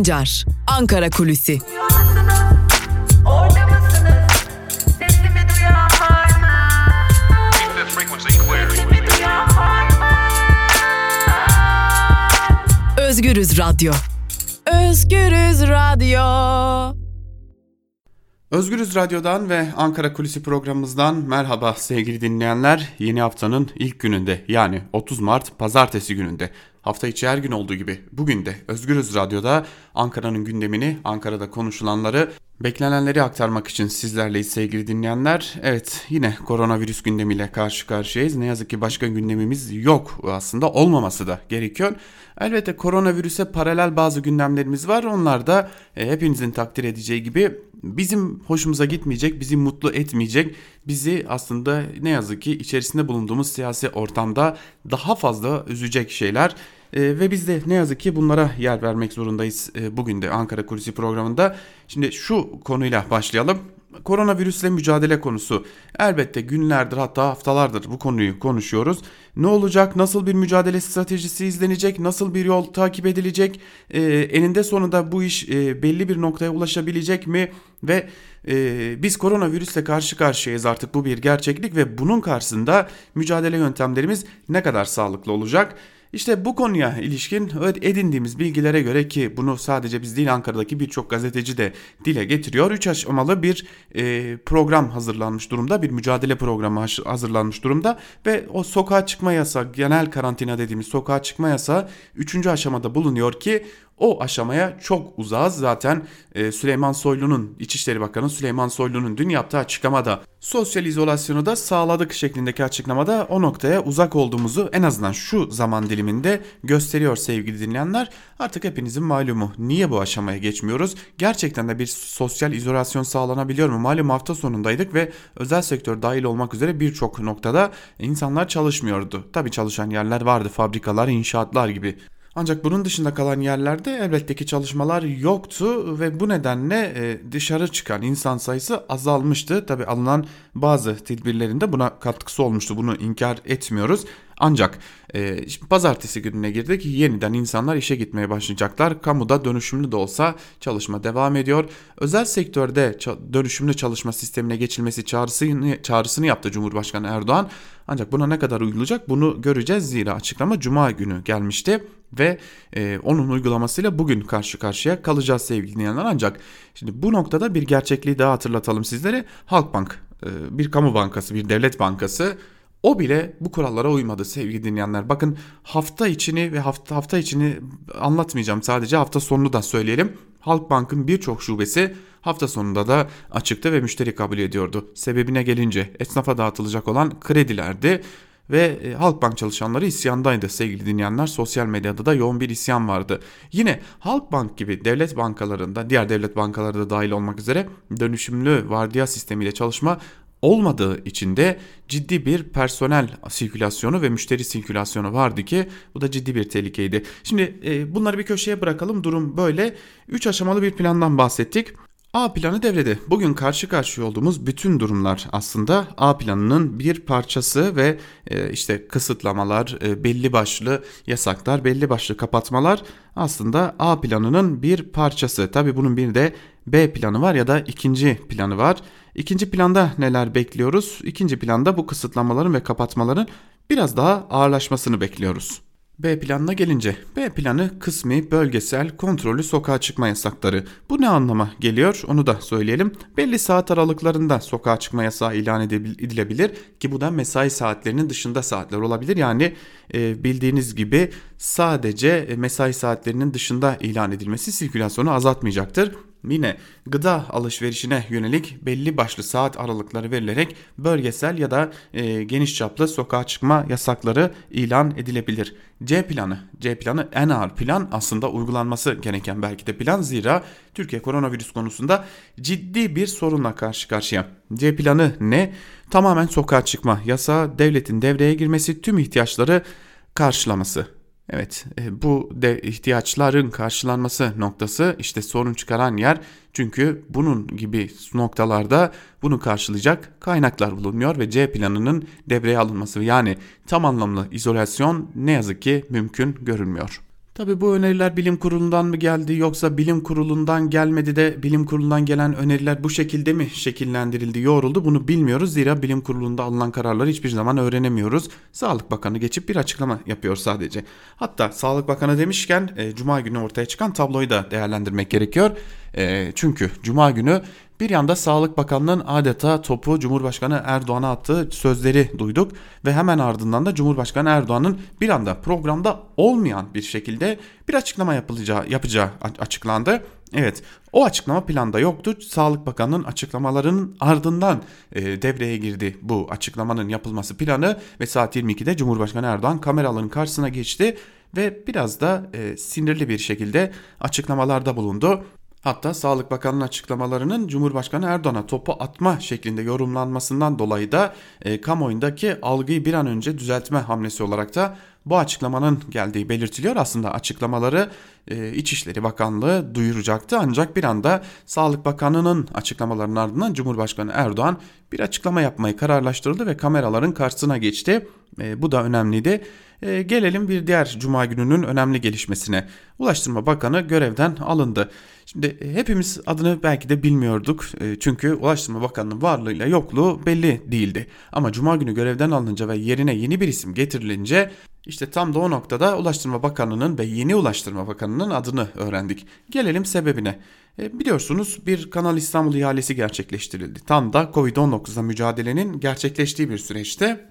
Sancar, Ankara Kulüsi. Özgürüz Radyo. Özgürüz Radyo. Özgürüz Radyo'dan ve Ankara Kulisi programımızdan merhaba sevgili dinleyenler. Yeni haftanın ilk gününde yani 30 Mart pazartesi gününde hafta içi her gün olduğu gibi bugün de Özgürüz Radyo'da Ankara'nın gündemini, Ankara'da konuşulanları, beklenenleri aktarmak için sizlerleyiz sevgili dinleyenler. Evet yine koronavirüs gündemiyle karşı karşıyayız. Ne yazık ki başka gündemimiz yok aslında olmaması da gerekiyor. Elbette koronavirüse paralel bazı gündemlerimiz var. Onlar da e, hepinizin takdir edeceği gibi bizim hoşumuza gitmeyecek, bizi mutlu etmeyecek, bizi aslında ne yazık ki içerisinde bulunduğumuz siyasi ortamda daha fazla üzecek şeyler. E, ve biz de ne yazık ki bunlara yer vermek zorundayız e, bugün de Ankara Kulisi programında. Şimdi şu konuyla başlayalım. Koronavirüsle mücadele konusu. Elbette günlerdir hatta haftalardır bu konuyu konuşuyoruz. Ne olacak? Nasıl bir mücadele stratejisi izlenecek? Nasıl bir yol takip edilecek? E, eninde sonunda bu iş e, belli bir noktaya ulaşabilecek mi? Ve e, biz koronavirüsle karşı karşıyayız artık bu bir gerçeklik ve bunun karşısında mücadele yöntemlerimiz ne kadar sağlıklı olacak? İşte bu konuya ilişkin edindiğimiz bilgilere göre ki bunu sadece biz değil Ankara'daki birçok gazeteci de dile getiriyor. Üç aşamalı bir e, program hazırlanmış durumda. Bir mücadele programı hazırlanmış durumda. Ve o sokağa çıkma yasağı genel karantina dediğimiz sokağa çıkma yasağı üçüncü aşamada bulunuyor ki o aşamaya çok uzağız. Zaten e, Süleyman Soylu'nun İçişleri Bakanı Süleyman Soylu'nun dün yaptığı açıklamada sosyal izolasyonu da sağladık şeklindeki açıklamada o noktaya uzak olduğumuzu en azından şu zaman diliminde gösteriyor sevgili dinleyenler. Artık hepinizin malumu. Niye bu aşamaya geçmiyoruz? Gerçekten de bir sosyal izolasyon sağlanabiliyor mu? Malum hafta sonundaydık ve özel sektör dahil olmak üzere birçok noktada insanlar çalışmıyordu. Tabii çalışan yerler vardı. Fabrikalar, inşaatlar gibi. Ancak bunun dışında kalan yerlerde elbette ki çalışmalar yoktu ve bu nedenle e, dışarı çıkan insan sayısı azalmıştı. Tabi alınan bazı tedbirlerinde buna katkısı olmuştu. Bunu inkar etmiyoruz. Ancak e, pazartesi gününe girdik. Yeniden insanlar işe gitmeye başlayacaklar. Kamuda dönüşümlü de olsa çalışma devam ediyor. Özel sektörde dönüşümlü çalışma sistemine geçilmesi çağrısını, çağrısını yaptı Cumhurbaşkanı Erdoğan. Ancak buna ne kadar uyulacak bunu göreceğiz. Zira açıklama Cuma günü gelmişti ve e, onun uygulamasıyla bugün karşı karşıya kalacağız sevgili dinleyenler. Ancak şimdi bu noktada bir gerçekliği daha hatırlatalım sizlere. Halkbank e, bir kamu bankası, bir devlet bankası o bile bu kurallara uymadı sevgili dinleyenler. Bakın hafta içini ve hafta hafta içini anlatmayacağım. Sadece hafta sonunu da söyleyelim. Halkbank'ın birçok şubesi hafta sonunda da açıktı ve müşteri kabul ediyordu. Sebebine gelince esnafa dağıtılacak olan kredilerdi ve e, Halkbank çalışanları isyandaydı sevgili dinleyenler. Sosyal medyada da yoğun bir isyan vardı. Yine Halkbank gibi devlet bankalarında diğer devlet bankaları da dahil olmak üzere dönüşümlü vardiya sistemiyle çalışma olmadığı için de ciddi bir personel sirkülasyonu ve müşteri sirkülasyonu vardı ki bu da ciddi bir tehlikeydi. Şimdi e, bunları bir köşeye bırakalım durum böyle. 3 aşamalı bir plandan bahsettik. A planı devrede. Bugün karşı karşıya olduğumuz bütün durumlar aslında A planının bir parçası ve e, işte kısıtlamalar, e, belli başlı yasaklar, belli başlı kapatmalar aslında A planının bir parçası. Tabi bunun bir de B planı var ya da ikinci planı var. İkinci planda neler bekliyoruz? İkinci planda bu kısıtlamaların ve kapatmaların biraz daha ağırlaşmasını bekliyoruz. B planına gelince B planı kısmi bölgesel kontrollü sokağa çıkma yasakları. Bu ne anlama geliyor onu da söyleyelim. Belli saat aralıklarında sokağa çıkma yasağı ilan edilebilir ki bu da mesai saatlerinin dışında saatler olabilir. Yani e, bildiğiniz gibi sadece mesai saatlerinin dışında ilan edilmesi sirkülasyonu azaltmayacaktır yine gıda alışverişine yönelik belli başlı saat aralıkları verilerek bölgesel ya da e, geniş çaplı sokağa çıkma yasakları ilan edilebilir. C planı, C planı en ağır plan aslında uygulanması gereken belki de plan zira Türkiye koronavirüs konusunda ciddi bir sorunla karşı karşıya. C planı ne? Tamamen sokağa çıkma yasağı, devletin devreye girmesi, tüm ihtiyaçları karşılaması. Evet e, bu de ihtiyaçların karşılanması noktası işte sorun çıkaran yer çünkü bunun gibi noktalarda bunu karşılayacak kaynaklar bulunmuyor ve C planının devreye alınması yani tam anlamlı izolasyon ne yazık ki mümkün görünmüyor. Tabi bu öneriler bilim kurulundan mı geldi yoksa bilim kurulundan gelmedi de bilim kurulundan gelen öneriler bu şekilde mi şekillendirildi, yoğruldu bunu bilmiyoruz. Zira bilim kurulunda alınan kararları hiçbir zaman öğrenemiyoruz. Sağlık Bakanı geçip bir açıklama yapıyor sadece. Hatta Sağlık Bakanı demişken e, Cuma günü ortaya çıkan tabloyu da değerlendirmek gerekiyor. E, çünkü Cuma günü bir yanda Sağlık Bakanlığı'nın adeta topu Cumhurbaşkanı Erdoğan'a attığı sözleri duyduk ve hemen ardından da Cumhurbaşkanı Erdoğan'ın bir anda programda olmayan bir şekilde bir açıklama yapılacağı yapacağı açıklandı. Evet o açıklama planda yoktu. Sağlık Bakanı'nın açıklamalarının ardından e, devreye girdi bu açıklamanın yapılması planı ve saat 22'de Cumhurbaşkanı Erdoğan kameraların karşısına geçti ve biraz da e, sinirli bir şekilde açıklamalarda bulundu. Hatta Sağlık Bakanı'nın açıklamalarının Cumhurbaşkanı Erdoğan'a topu atma şeklinde yorumlanmasından dolayı da e, kamuoyundaki algıyı bir an önce düzeltme hamlesi olarak da bu açıklamanın geldiği belirtiliyor. Aslında açıklamaları e, İçişleri Bakanlığı duyuracaktı ancak bir anda Sağlık Bakanı'nın açıklamalarının ardından Cumhurbaşkanı Erdoğan bir açıklama yapmayı kararlaştırdı ve kameraların karşısına geçti. E, bu da önemliydi. E, gelelim bir diğer cuma gününün önemli gelişmesine. Ulaştırma Bakanı görevden alındı. Şimdi e, hepimiz adını belki de bilmiyorduk. E, çünkü Ulaştırma Bakanı'nın varlığıyla yokluğu belli değildi. Ama cuma günü görevden alınınca ve yerine yeni bir isim getirilince işte tam da o noktada Ulaştırma Bakanı'nın ve yeni Ulaştırma Bakanı'nın adını öğrendik. Gelelim sebebine. E, biliyorsunuz bir Kanal İstanbul ihalesi gerçekleştirildi. Tam da Covid-19'la mücadelenin gerçekleştiği bir süreçte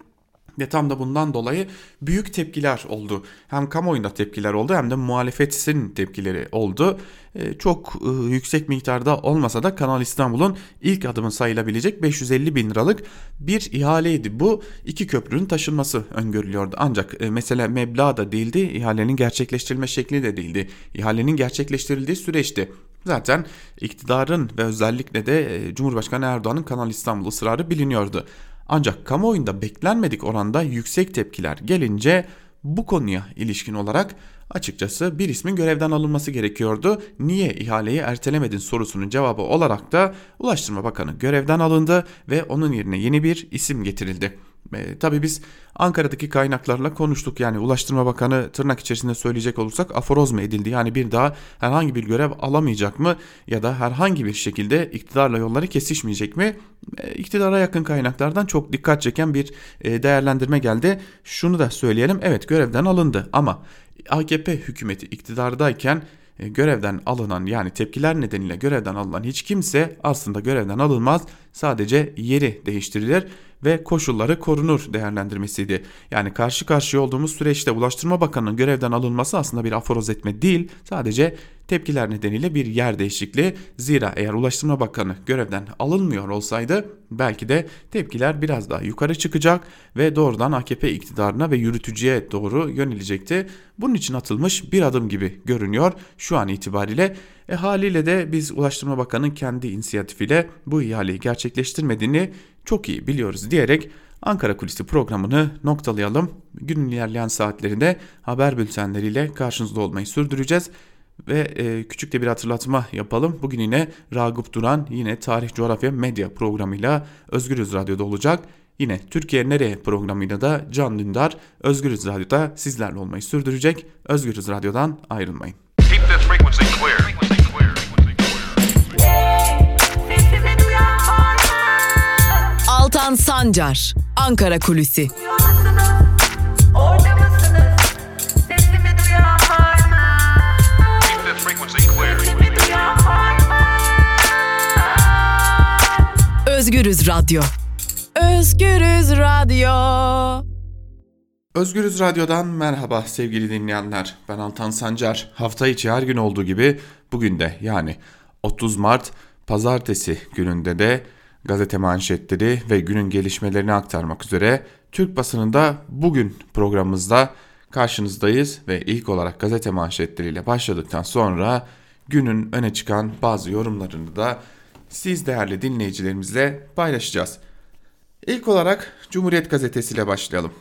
ve tam da bundan dolayı büyük tepkiler oldu. Hem kamuoyunda tepkiler oldu hem de muhalefetin tepkileri oldu. Ee, çok e, yüksek miktarda olmasa da Kanal İstanbul'un ilk adımı sayılabilecek 550 bin liralık bir ihaleydi. Bu iki köprünün taşınması öngörülüyordu. Ancak e, mesele meblağ da değildi, ihalenin gerçekleştirilme şekli de değildi. İhalenin gerçekleştirildiği süreçti. Zaten iktidarın ve özellikle de e, Cumhurbaşkanı Erdoğan'ın Kanal İstanbul ısrarı biliniyordu. Ancak kamuoyunda beklenmedik oranda yüksek tepkiler gelince bu konuya ilişkin olarak açıkçası bir ismin görevden alınması gerekiyordu. Niye ihaleyi ertelemedin sorusunun cevabı olarak da Ulaştırma Bakanı görevden alındı ve onun yerine yeni bir isim getirildi. E, tabii biz Ankara'daki kaynaklarla konuştuk. Yani Ulaştırma Bakanı tırnak içerisinde söyleyecek olursak aforoz mu edildi? Yani bir daha herhangi bir görev alamayacak mı? Ya da herhangi bir şekilde iktidarla yolları kesişmeyecek mi? E, iktidara yakın kaynaklardan çok dikkat çeken bir e, değerlendirme geldi. Şunu da söyleyelim. Evet görevden alındı ama AKP hükümeti iktidardayken görevden alınan yani tepkiler nedeniyle görevden alınan hiç kimse aslında görevden alınmaz. Sadece yeri değiştirilir ve koşulları korunur değerlendirmesiydi. Yani karşı karşıya olduğumuz süreçte Ulaştırma Bakanı'nın görevden alınması aslında bir aforoz etme değil sadece tepkiler nedeniyle bir yer değişikliği. Zira eğer Ulaştırma Bakanı görevden alınmıyor olsaydı belki de tepkiler biraz daha yukarı çıkacak ve doğrudan AKP iktidarına ve yürütücüye doğru yönelecekti. Bunun için atılmış bir adım gibi görünüyor şu an itibariyle. E haliyle de biz Ulaştırma Bakanı'nın kendi inisiyatifiyle bu ihaleyi gerçekleştirmediğini çok iyi biliyoruz diyerek Ankara Kulisi programını noktalayalım. Günün ilerleyen saatlerinde haber bültenleriyle karşınızda olmayı sürdüreceğiz. Ve e, küçük de bir hatırlatma yapalım. Bugün yine Ragıp Duran yine Tarih Coğrafya Medya programıyla Özgürüz Radyo'da olacak. Yine Türkiye Nereye programıyla da Can Dündar Özgürüz Radyo'da sizlerle olmayı sürdürecek. Özgürüz Radyo'dan ayrılmayın. Altan Sancar, Ankara Kulüsi. Özgürüz Radyo. Özgürüz Radyo. Özgürüz Radyo'dan merhaba sevgili dinleyenler. Ben Altan Sancar. Hafta içi her gün olduğu gibi bugün de yani 30 Mart pazartesi gününde de gazete manşetleri ve günün gelişmelerini aktarmak üzere Türk basınında bugün programımızda karşınızdayız ve ilk olarak gazete manşetleriyle başladıktan sonra günün öne çıkan bazı yorumlarını da siz değerli dinleyicilerimizle paylaşacağız. İlk olarak Cumhuriyet Gazetesi ile başlayalım.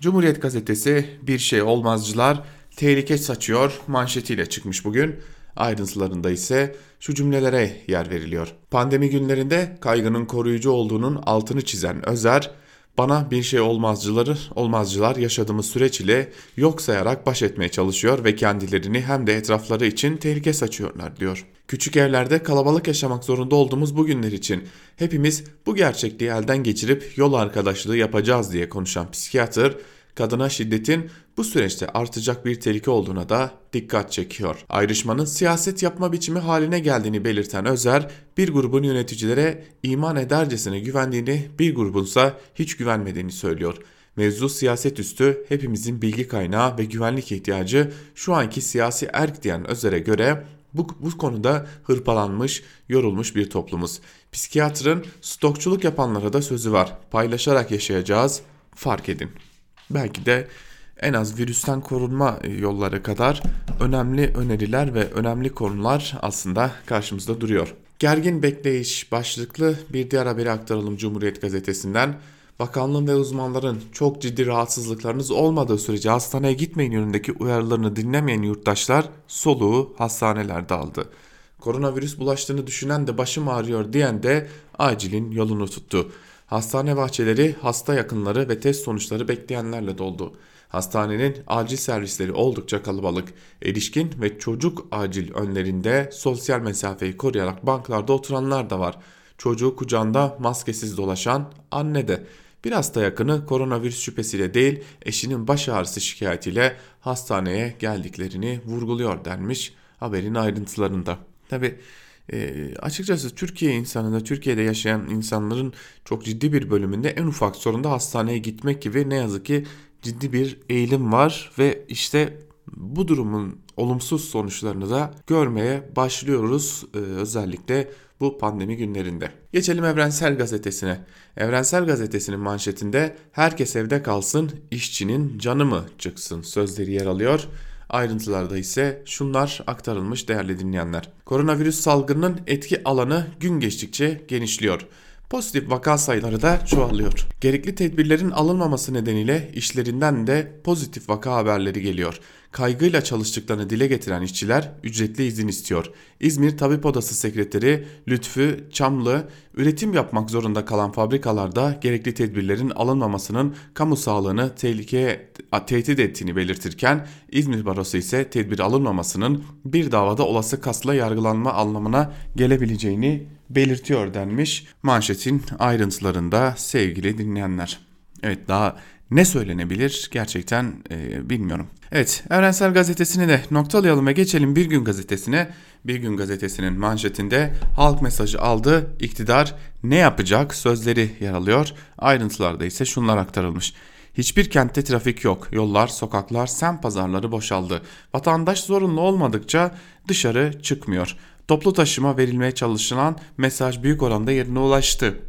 Cumhuriyet Gazetesi bir şey olmazcılar tehlike saçıyor manşetiyle çıkmış bugün. Ayrıntılarında ise şu cümlelere yer veriliyor. Pandemi günlerinde kaygının koruyucu olduğunun altını çizen Özer, Bana bir şey olmazcıları, olmazcılar yaşadığımız süreç ile yok sayarak baş etmeye çalışıyor ve kendilerini hem de etrafları için tehlike saçıyorlar diyor. Küçük evlerde kalabalık yaşamak zorunda olduğumuz bu günler için hepimiz bu gerçekliği elden geçirip yol arkadaşlığı yapacağız diye konuşan psikiyatr, kadına şiddetin bu süreçte artacak bir tehlike olduğuna da dikkat çekiyor. Ayrışmanın siyaset yapma biçimi haline geldiğini belirten Özer, bir grubun yöneticilere iman edercesine güvendiğini, bir grubunsa hiç güvenmediğini söylüyor. Mevzu siyaset üstü hepimizin bilgi kaynağı ve güvenlik ihtiyacı şu anki siyasi erk diyen Özer'e göre bu, bu konuda hırpalanmış, yorulmuş bir toplumuz. Psikiyatrın stokçuluk yapanlara da sözü var. Paylaşarak yaşayacağız, fark edin. Belki de en az virüsten korunma yolları kadar önemli öneriler ve önemli konular aslında karşımızda duruyor. Gergin bekleyiş başlıklı bir diğer haberi aktaralım Cumhuriyet Gazetesi'nden. Bakanlığın ve uzmanların çok ciddi rahatsızlıklarınız olmadığı sürece hastaneye gitmeyin yönündeki uyarılarını dinlemeyen yurttaşlar soluğu hastanelerde aldı. Koronavirüs bulaştığını düşünen de başım ağrıyor diyen de acilin yolunu tuttu. Hastane bahçeleri hasta yakınları ve test sonuçları bekleyenlerle doldu. Hastanenin acil servisleri oldukça kalabalık. Erişkin ve çocuk acil önlerinde sosyal mesafeyi koruyarak banklarda oturanlar da var. Çocuğu kucağında maskesiz dolaşan anne de. Bir hasta yakını koronavirüs şüphesiyle değil eşinin baş ağrısı şikayetiyle hastaneye geldiklerini vurguluyor denmiş haberin ayrıntılarında. Tabi e, açıkçası Türkiye insanında, Türkiye'de yaşayan insanların çok ciddi bir bölümünde en ufak sorunda hastaneye gitmek gibi ne yazık ki ciddi bir eğilim var ve işte bu durumun olumsuz sonuçlarını da görmeye başlıyoruz e, özellikle bu pandemi günlerinde. Geçelim Evrensel Gazetesi'ne. Evrensel Gazetesi'nin manşetinde herkes evde kalsın, işçinin canı mı çıksın sözleri yer alıyor. Ayrıntılarda ise şunlar aktarılmış değerli dinleyenler. Koronavirüs salgınının etki alanı gün geçtikçe genişliyor. Pozitif vaka sayıları da çoğalıyor. Gerekli tedbirlerin alınmaması nedeniyle işlerinden de pozitif vaka haberleri geliyor. Kaygıyla çalıştıklarını dile getiren işçiler ücretli izin istiyor. İzmir Tabip Odası Sekreteri Lütfü Çamlı, üretim yapmak zorunda kalan fabrikalarda gerekli tedbirlerin alınmamasının kamu sağlığını tehlikeye tehdit ettiğini belirtirken İzmir Barosu ise tedbir alınmamasının bir davada olası kasla yargılanma anlamına gelebileceğini belirtiyor denmiş manşetin ayrıntılarında sevgili dinleyenler. Evet daha ne söylenebilir gerçekten e, bilmiyorum. Evet Evrensel Gazetesi'ni de noktalayalım ve geçelim Bir Gün Gazetesi'ne. Bir Gün Gazetesi'nin manşetinde halk mesajı aldı, iktidar ne yapacak sözleri yer alıyor. Ayrıntılarda ise şunlar aktarılmış. Hiçbir kentte trafik yok. Yollar, sokaklar, sem pazarları boşaldı. Vatandaş zorunlu olmadıkça dışarı çıkmıyor. Toplu taşıma verilmeye çalışılan mesaj büyük oranda yerine ulaştı.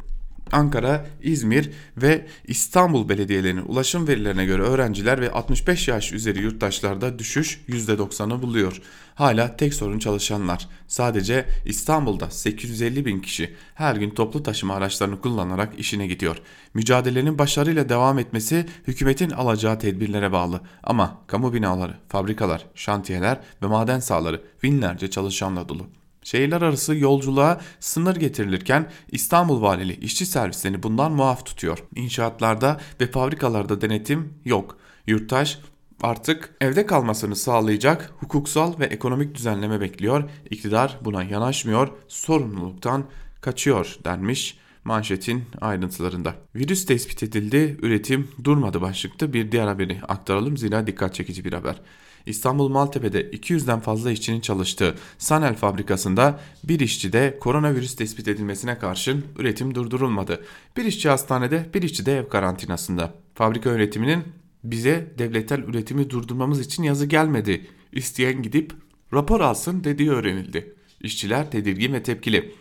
Ankara, İzmir ve İstanbul belediyelerinin ulaşım verilerine göre öğrenciler ve 65 yaş üzeri yurttaşlarda düşüş %90'ı buluyor. Hala tek sorun çalışanlar. Sadece İstanbul'da 850 bin kişi her gün toplu taşıma araçlarını kullanarak işine gidiyor. Mücadelenin başarıyla devam etmesi hükümetin alacağı tedbirlere bağlı. Ama kamu binaları, fabrikalar, şantiyeler ve maden sahaları binlerce çalışanla dolu. Şehirler arası yolculuğa sınır getirilirken İstanbul Valiliği işçi servislerini bundan muaf tutuyor. İnşaatlarda ve fabrikalarda denetim yok. Yurttaş artık evde kalmasını sağlayacak hukuksal ve ekonomik düzenleme bekliyor. İktidar buna yanaşmıyor, sorumluluktan kaçıyor denmiş manşetin ayrıntılarında. Virüs tespit edildi, üretim durmadı başlıkta bir diğer haberi aktaralım zira dikkat çekici bir haber. İstanbul Maltepe'de 200'den fazla işçinin çalıştığı Sanel fabrikasında bir işçide koronavirüs tespit edilmesine karşın üretim durdurulmadı. Bir işçi hastanede, bir işçi de ev karantinasında. Fabrika yönetiminin bize devletel üretimi durdurmamız için yazı gelmedi. İsteyen gidip rapor alsın dediği öğrenildi. İşçiler tedirgin ve tepkili.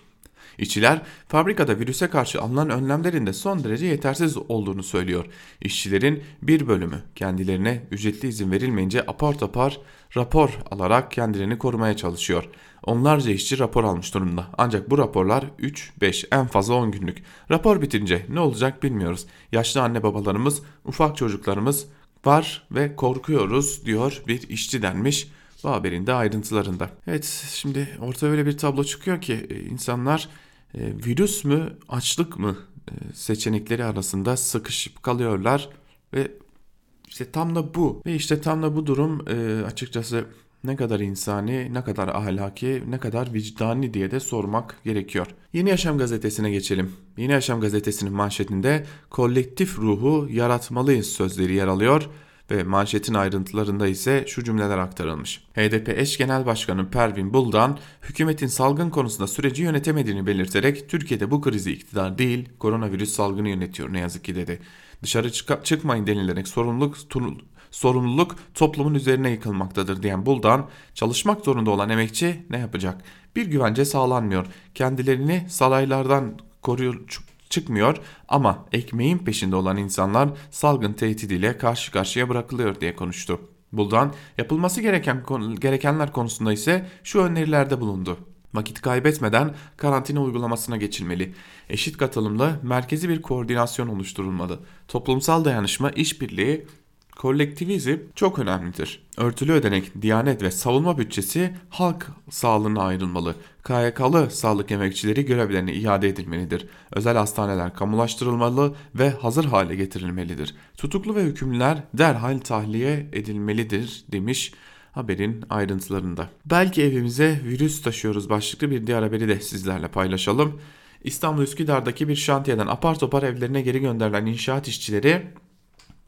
İşçiler fabrikada virüse karşı alınan önlemlerin de son derece yetersiz olduğunu söylüyor. İşçilerin bir bölümü kendilerine ücretli izin verilmeyince apar topar rapor alarak kendilerini korumaya çalışıyor. Onlarca işçi rapor almış durumda. Ancak bu raporlar 3, 5 en fazla 10 günlük. Rapor bitince ne olacak bilmiyoruz. Yaşlı anne babalarımız, ufak çocuklarımız var ve korkuyoruz diyor bir işçi denmiş bu haberin de ayrıntılarında. Evet şimdi ortaya öyle bir tablo çıkıyor ki insanlar e, virüs mü açlık mı e, seçenekleri arasında sıkışıp kalıyorlar ve işte tam da bu ve işte tam da bu durum e, açıkçası ne kadar insani, ne kadar ahlaki, ne kadar vicdani diye de sormak gerekiyor. Yeni Yaşam gazetesine geçelim. Yeni Yaşam gazetesinin manşetinde kolektif ruhu yaratmalıyız sözleri yer alıyor ve manşetin ayrıntılarında ise şu cümleler aktarılmış. HDP eş genel başkanı Pervin Buldan hükümetin salgın konusunda süreci yönetemediğini belirterek Türkiye'de bu krizi iktidar değil koronavirüs salgını yönetiyor ne yazık ki dedi. Dışarı çık çıkmayın denilerek sorumluluk sorumluluk toplumun üzerine yıkılmaktadır diyen Buldan, çalışmak zorunda olan emekçi ne yapacak? Bir güvence sağlanmıyor. Kendilerini salaylardan koruyor, çıkmıyor ama ekmeğin peşinde olan insanlar salgın tehdidiyle karşı karşıya bırakılıyor diye konuştu. Buldan yapılması gereken gerekenler konusunda ise şu önerilerde bulundu. Vakit kaybetmeden karantina uygulamasına geçilmeli. Eşit katılımlı, merkezi bir koordinasyon oluşturulmalı. Toplumsal dayanışma, işbirliği Kolektivizm çok önemlidir. Örtülü ödenek, diyanet ve savunma bütçesi halk sağlığına ayrılmalı. KYK'lı sağlık emekçileri görevlerine iade edilmelidir. Özel hastaneler kamulaştırılmalı ve hazır hale getirilmelidir. Tutuklu ve hükümlüler derhal tahliye edilmelidir demiş haberin ayrıntılarında. Belki evimize virüs taşıyoruz başlıklı bir diğer haberi de sizlerle paylaşalım. İstanbul Üsküdar'daki bir şantiyeden apar topar evlerine geri gönderilen inşaat işçileri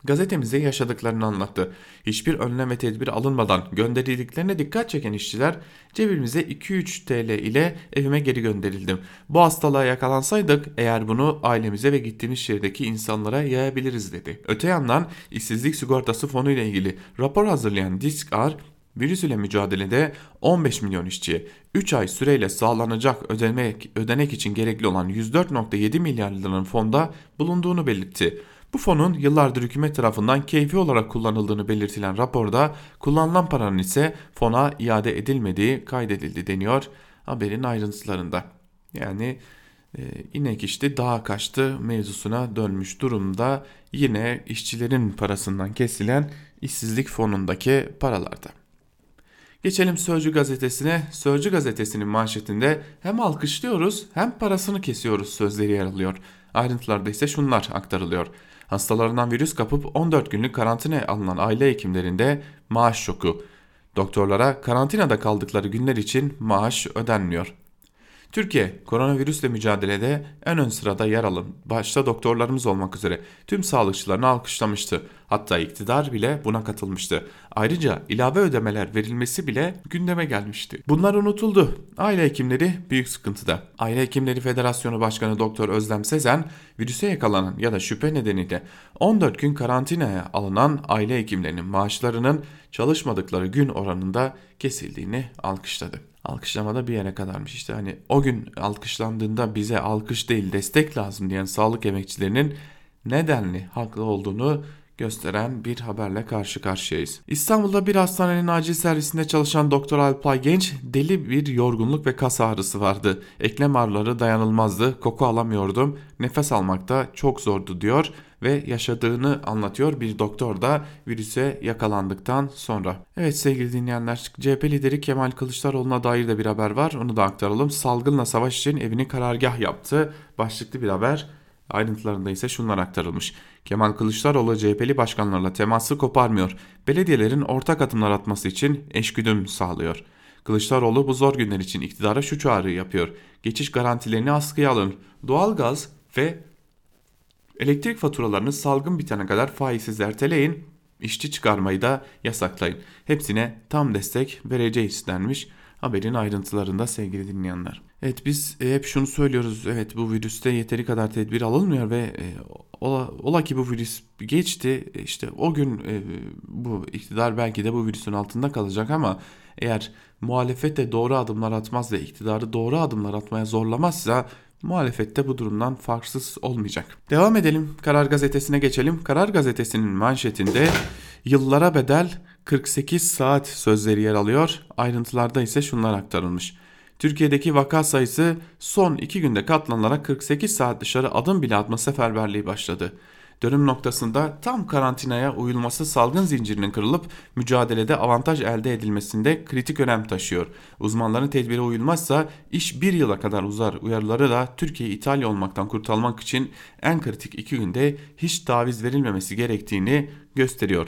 Gazetemize yaşadıklarını anlattı. Hiçbir önlem ve tedbir alınmadan gönderildiklerine dikkat çeken işçiler cebimize 2-3 TL ile evime geri gönderildim. Bu hastalığa yakalansaydık eğer bunu ailemize ve gittiğimiz şehirdeki insanlara yayabiliriz dedi. Öte yandan işsizlik sigortası fonu ile ilgili rapor hazırlayan Diskar virüs ile mücadelede 15 milyon işçiye 3 ay süreyle sağlanacak ödemek, ödenek için gerekli olan 104.7 milyar liranın fonda bulunduğunu belirtti. Bu fonun yıllardır hükümet tarafından keyfi olarak kullanıldığını belirtilen raporda kullanılan paranın ise fona iade edilmediği kaydedildi deniyor haberin ayrıntılarında. Yani e, inek işte dağa kaçtı mevzusuna dönmüş durumda yine işçilerin parasından kesilen işsizlik fonundaki paralarda. Geçelim Sözcü gazetesine. Sözcü gazetesinin manşetinde hem alkışlıyoruz hem parasını kesiyoruz sözleri yer alıyor. Ayrıntılarda ise şunlar aktarılıyor hastalarından virüs kapıp 14 günlük karantinaya alınan aile hekimlerinde maaş şoku. Doktorlara karantinada kaldıkları günler için maaş ödenmiyor. Türkiye koronavirüsle mücadelede en ön sırada yer alın başta doktorlarımız olmak üzere tüm sağlıkçılarını alkışlamıştı. Hatta iktidar bile buna katılmıştı. Ayrıca ilave ödemeler verilmesi bile gündeme gelmişti. Bunlar unutuldu. Aile hekimleri büyük sıkıntıda. Aile Hekimleri Federasyonu Başkanı Doktor Özlem Sezen virüse yakalanan ya da şüphe nedeniyle 14 gün karantinaya alınan aile hekimlerinin maaşlarının çalışmadıkları gün oranında kesildiğini alkışladı. Alkışlamada bir yere kadarmış işte hani o gün alkışlandığında bize alkış değil destek lazım diyen sağlık emekçilerinin nedenli haklı olduğunu gösteren bir haberle karşı karşıyayız. İstanbul'da bir hastanenin acil servisinde çalışan Doktor Alpay Genç deli bir yorgunluk ve kas ağrısı vardı. Eklem ağrıları dayanılmazdı, koku alamıyordum, nefes almakta çok zordu diyor ve yaşadığını anlatıyor bir doktor da virüse yakalandıktan sonra. Evet sevgili dinleyenler CHP lideri Kemal Kılıçdaroğlu'na dair de bir haber var onu da aktaralım. Salgınla savaş için evini karargah yaptı başlıklı bir haber. Ayrıntılarında ise şunlar aktarılmış. Kemal Kılıçdaroğlu CHP'li başkanlarla teması koparmıyor. Belediyelerin ortak adımlar atması için eşgüdüm sağlıyor. Kılıçdaroğlu bu zor günler için iktidara şu çağrıyı yapıyor. Geçiş garantilerini askıya alın. Doğalgaz ve elektrik faturalarını salgın bitene kadar faizsiz erteleyin. İşçi çıkarmayı da yasaklayın. Hepsine tam destek vereceğiz denmiş haberin ayrıntılarında sevgili dinleyenler. Evet biz e, hep şunu söylüyoruz. Evet bu virüste yeteri kadar tedbir alınmıyor ve e, ola, ola ki bu virüs geçti. E, işte o gün e, bu iktidar belki de bu virüsün altında kalacak ama eğer muhalefet de doğru adımlar atmaz ve iktidarı doğru adımlar atmaya zorlamazsa muhalefette bu durumdan farksız olmayacak. Devam edelim. Karar Gazetesi'ne geçelim. Karar Gazetesi'nin manşetinde yıllara bedel 48 saat sözleri yer alıyor. Ayrıntılarda ise şunlar aktarılmış. Türkiye'deki vaka sayısı son 2 günde katlanarak 48 saat dışarı adım bile atma seferberliği başladı. Dönüm noktasında tam karantinaya uyulması salgın zincirinin kırılıp mücadelede avantaj elde edilmesinde kritik önem taşıyor. Uzmanların tedbire uyulmazsa iş bir yıla kadar uzar uyarıları da Türkiye İtalya olmaktan kurtulmak için en kritik iki günde hiç taviz verilmemesi gerektiğini gösteriyor.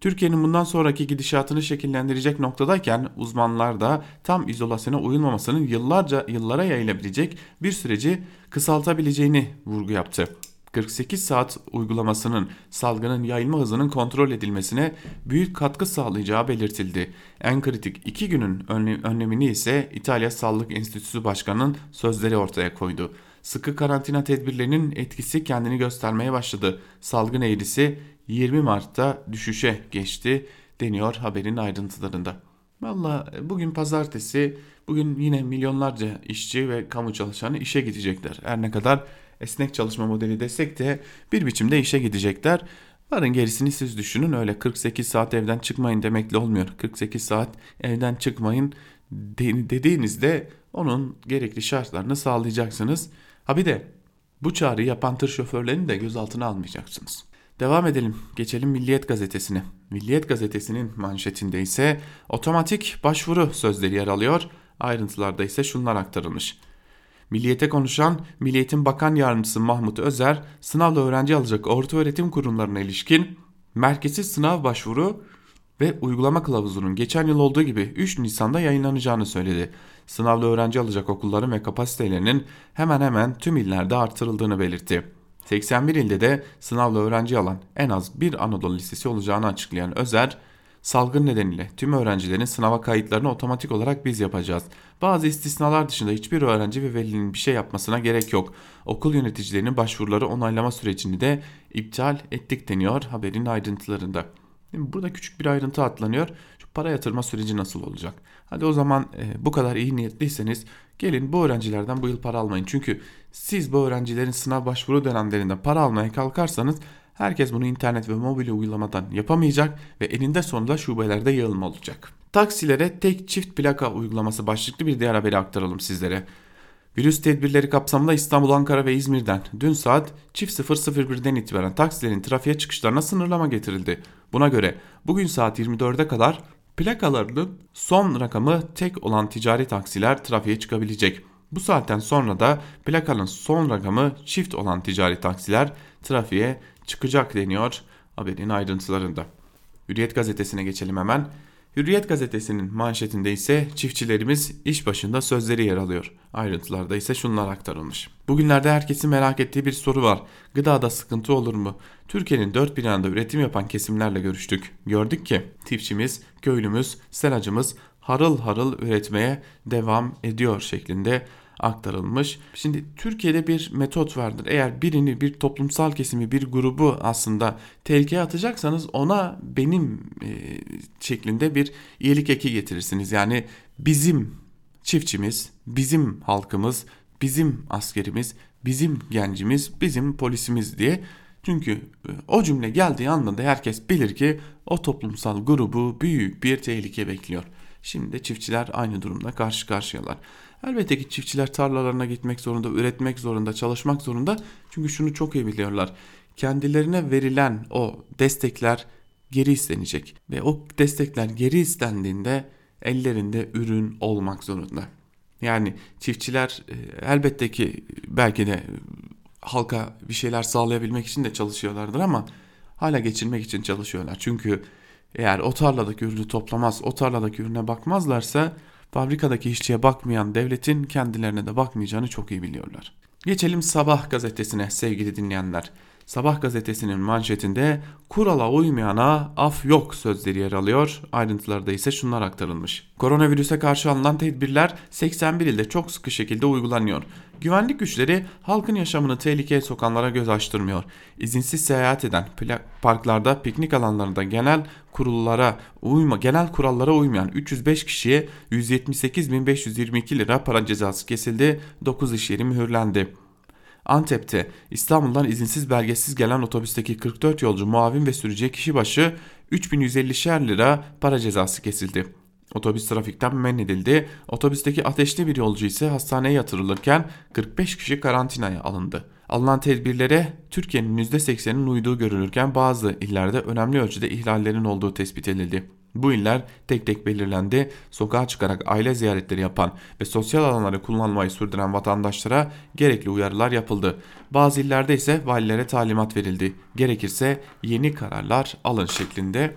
Türkiye'nin bundan sonraki gidişatını şekillendirecek noktadayken uzmanlar da tam izolasyona uyulmamasının yıllarca yıllara yayılabilecek bir süreci kısaltabileceğini vurgu yaptı. 48 saat uygulamasının salgının yayılma hızının kontrol edilmesine büyük katkı sağlayacağı belirtildi. En kritik iki günün önlemini ise İtalya Sağlık Enstitüsü Başkanı'nın sözleri ortaya koydu. Sıkı karantina tedbirlerinin etkisi kendini göstermeye başladı. Salgın eğrisi 20 Mart'ta düşüşe geçti deniyor haberin ayrıntılarında. Valla bugün pazartesi bugün yine milyonlarca işçi ve kamu çalışanı işe gidecekler. Her ne kadar esnek çalışma modeli desek de bir biçimde işe gidecekler. Varın gerisini siz düşünün öyle 48 saat evden çıkmayın demekle olmuyor. 48 saat evden çıkmayın dediğinizde onun gerekli şartlarını sağlayacaksınız. Ha bir de bu çağrıyı yapan tır şoförlerini de gözaltına almayacaksınız. Devam edelim. Geçelim Milliyet Gazetesi'ne. Milliyet Gazetesi'nin manşetinde ise otomatik başvuru sözleri yer alıyor. Ayrıntılarda ise şunlar aktarılmış. Milliyete konuşan Milliyet'in Bakan Yardımcısı Mahmut Özer, sınavla öğrenci alacak orta öğretim kurumlarına ilişkin merkezi sınav başvuru ve uygulama kılavuzunun geçen yıl olduğu gibi 3 Nisan'da yayınlanacağını söyledi. Sınavla öğrenci alacak okulların ve kapasitelerinin hemen hemen tüm illerde artırıldığını belirtti. 81 ilde de sınavla öğrenci alan en az bir Anadolu Lisesi olacağını açıklayan Özer, salgın nedeniyle tüm öğrencilerin sınava kayıtlarını otomatik olarak biz yapacağız. Bazı istisnalar dışında hiçbir öğrenci ve velinin bir şey yapmasına gerek yok. Okul yöneticilerinin başvuruları onaylama sürecini de iptal ettik deniyor haberin ayrıntılarında. Burada küçük bir ayrıntı atlanıyor. Şu para yatırma süreci nasıl olacak? Hadi o zaman e, bu kadar iyi niyetliyseniz gelin bu öğrencilerden bu yıl para almayın. Çünkü siz bu öğrencilerin sınav başvuru dönemlerinde para almaya kalkarsanız herkes bunu internet ve mobil uygulamadan yapamayacak ve elinde sonunda şubelerde yığılma olacak. Taksilere tek çift plaka uygulaması başlıklı bir diğer haberi aktaralım sizlere. Virüs tedbirleri kapsamında İstanbul, Ankara ve İzmir'den dün saat çift 001'den itibaren taksilerin trafiğe çıkışlarına sınırlama getirildi. Buna göre bugün saat 24'e kadar plakalarının son rakamı tek olan ticari taksiler trafiğe çıkabilecek. Bu saatten sonra da plakanın son rakamı çift olan ticari taksiler trafiğe çıkacak deniyor haberin ayrıntılarında. Hürriyet gazetesine geçelim hemen. Hürriyet gazetesinin manşetinde ise çiftçilerimiz iş başında sözleri yer alıyor. Ayrıntılarda ise şunlar aktarılmış. Bugünlerde herkesin merak ettiği bir soru var. Gıdada sıkıntı olur mu? Türkiye'nin dört bir yanında üretim yapan kesimlerle görüştük. Gördük ki çiftçimiz, köylümüz, seracımız harıl harıl üretmeye devam ediyor şeklinde aktarılmış. Şimdi Türkiye'de bir metot vardır. Eğer birini bir toplumsal kesimi bir grubu aslında tehlikeye atacaksanız ona benim e, şeklinde bir iyilik eki getirirsiniz. Yani bizim çiftçimiz, bizim halkımız, bizim askerimiz, bizim gencimiz, bizim polisimiz diye çünkü e, o cümle geldiği anda da herkes bilir ki o toplumsal grubu büyük bir tehlike bekliyor. Şimdi de çiftçiler aynı durumda karşı karşıyalar. Elbette ki çiftçiler tarlalarına gitmek zorunda, üretmek zorunda, çalışmak zorunda. Çünkü şunu çok iyi biliyorlar. Kendilerine verilen o destekler geri istenecek. Ve o destekler geri istendiğinde ellerinde ürün olmak zorunda. Yani çiftçiler e, elbette ki belki de halka bir şeyler sağlayabilmek için de çalışıyorlardır ama hala geçirmek için çalışıyorlar. Çünkü eğer o tarladaki ürünü toplamaz, o tarladaki ürüne bakmazlarsa fabrikadaki işçiye bakmayan devletin kendilerine de bakmayacağını çok iyi biliyorlar. Geçelim Sabah gazetesine sevgili dinleyenler. Sabah gazetesinin manşetinde kurala uymayana af yok sözleri yer alıyor. Ayrıntılarda ise şunlar aktarılmış. Koronavirüse karşı alınan tedbirler 81 ilde çok sıkı şekilde uygulanıyor. Güvenlik güçleri halkın yaşamını tehlikeye sokanlara göz açtırmıyor. İzinsiz seyahat eden parklarda, piknik alanlarında genel kurullara uyma, genel kurallara uymayan 305 kişiye 178.522 lira para cezası kesildi. 9 iş yeri mühürlendi. Antep'te İstanbul'dan izinsiz belgesiz gelen otobüsteki 44 yolcu muavin ve sürücüye kişi başı 3150'şer lira para cezası kesildi. Otobüs trafikten men edildi. Otobüsteki ateşli bir yolcu ise hastaneye yatırılırken 45 kişi karantinaya alındı. Alınan tedbirlere Türkiye'nin %80'inin uyduğu görülürken bazı illerde önemli ölçüde ihlallerin olduğu tespit edildi. Bu iller tek tek belirlendi. Sokağa çıkarak aile ziyaretleri yapan ve sosyal alanları kullanmayı sürdüren vatandaşlara gerekli uyarılar yapıldı. Bazı illerde ise valilere talimat verildi. Gerekirse yeni kararlar alın şeklinde.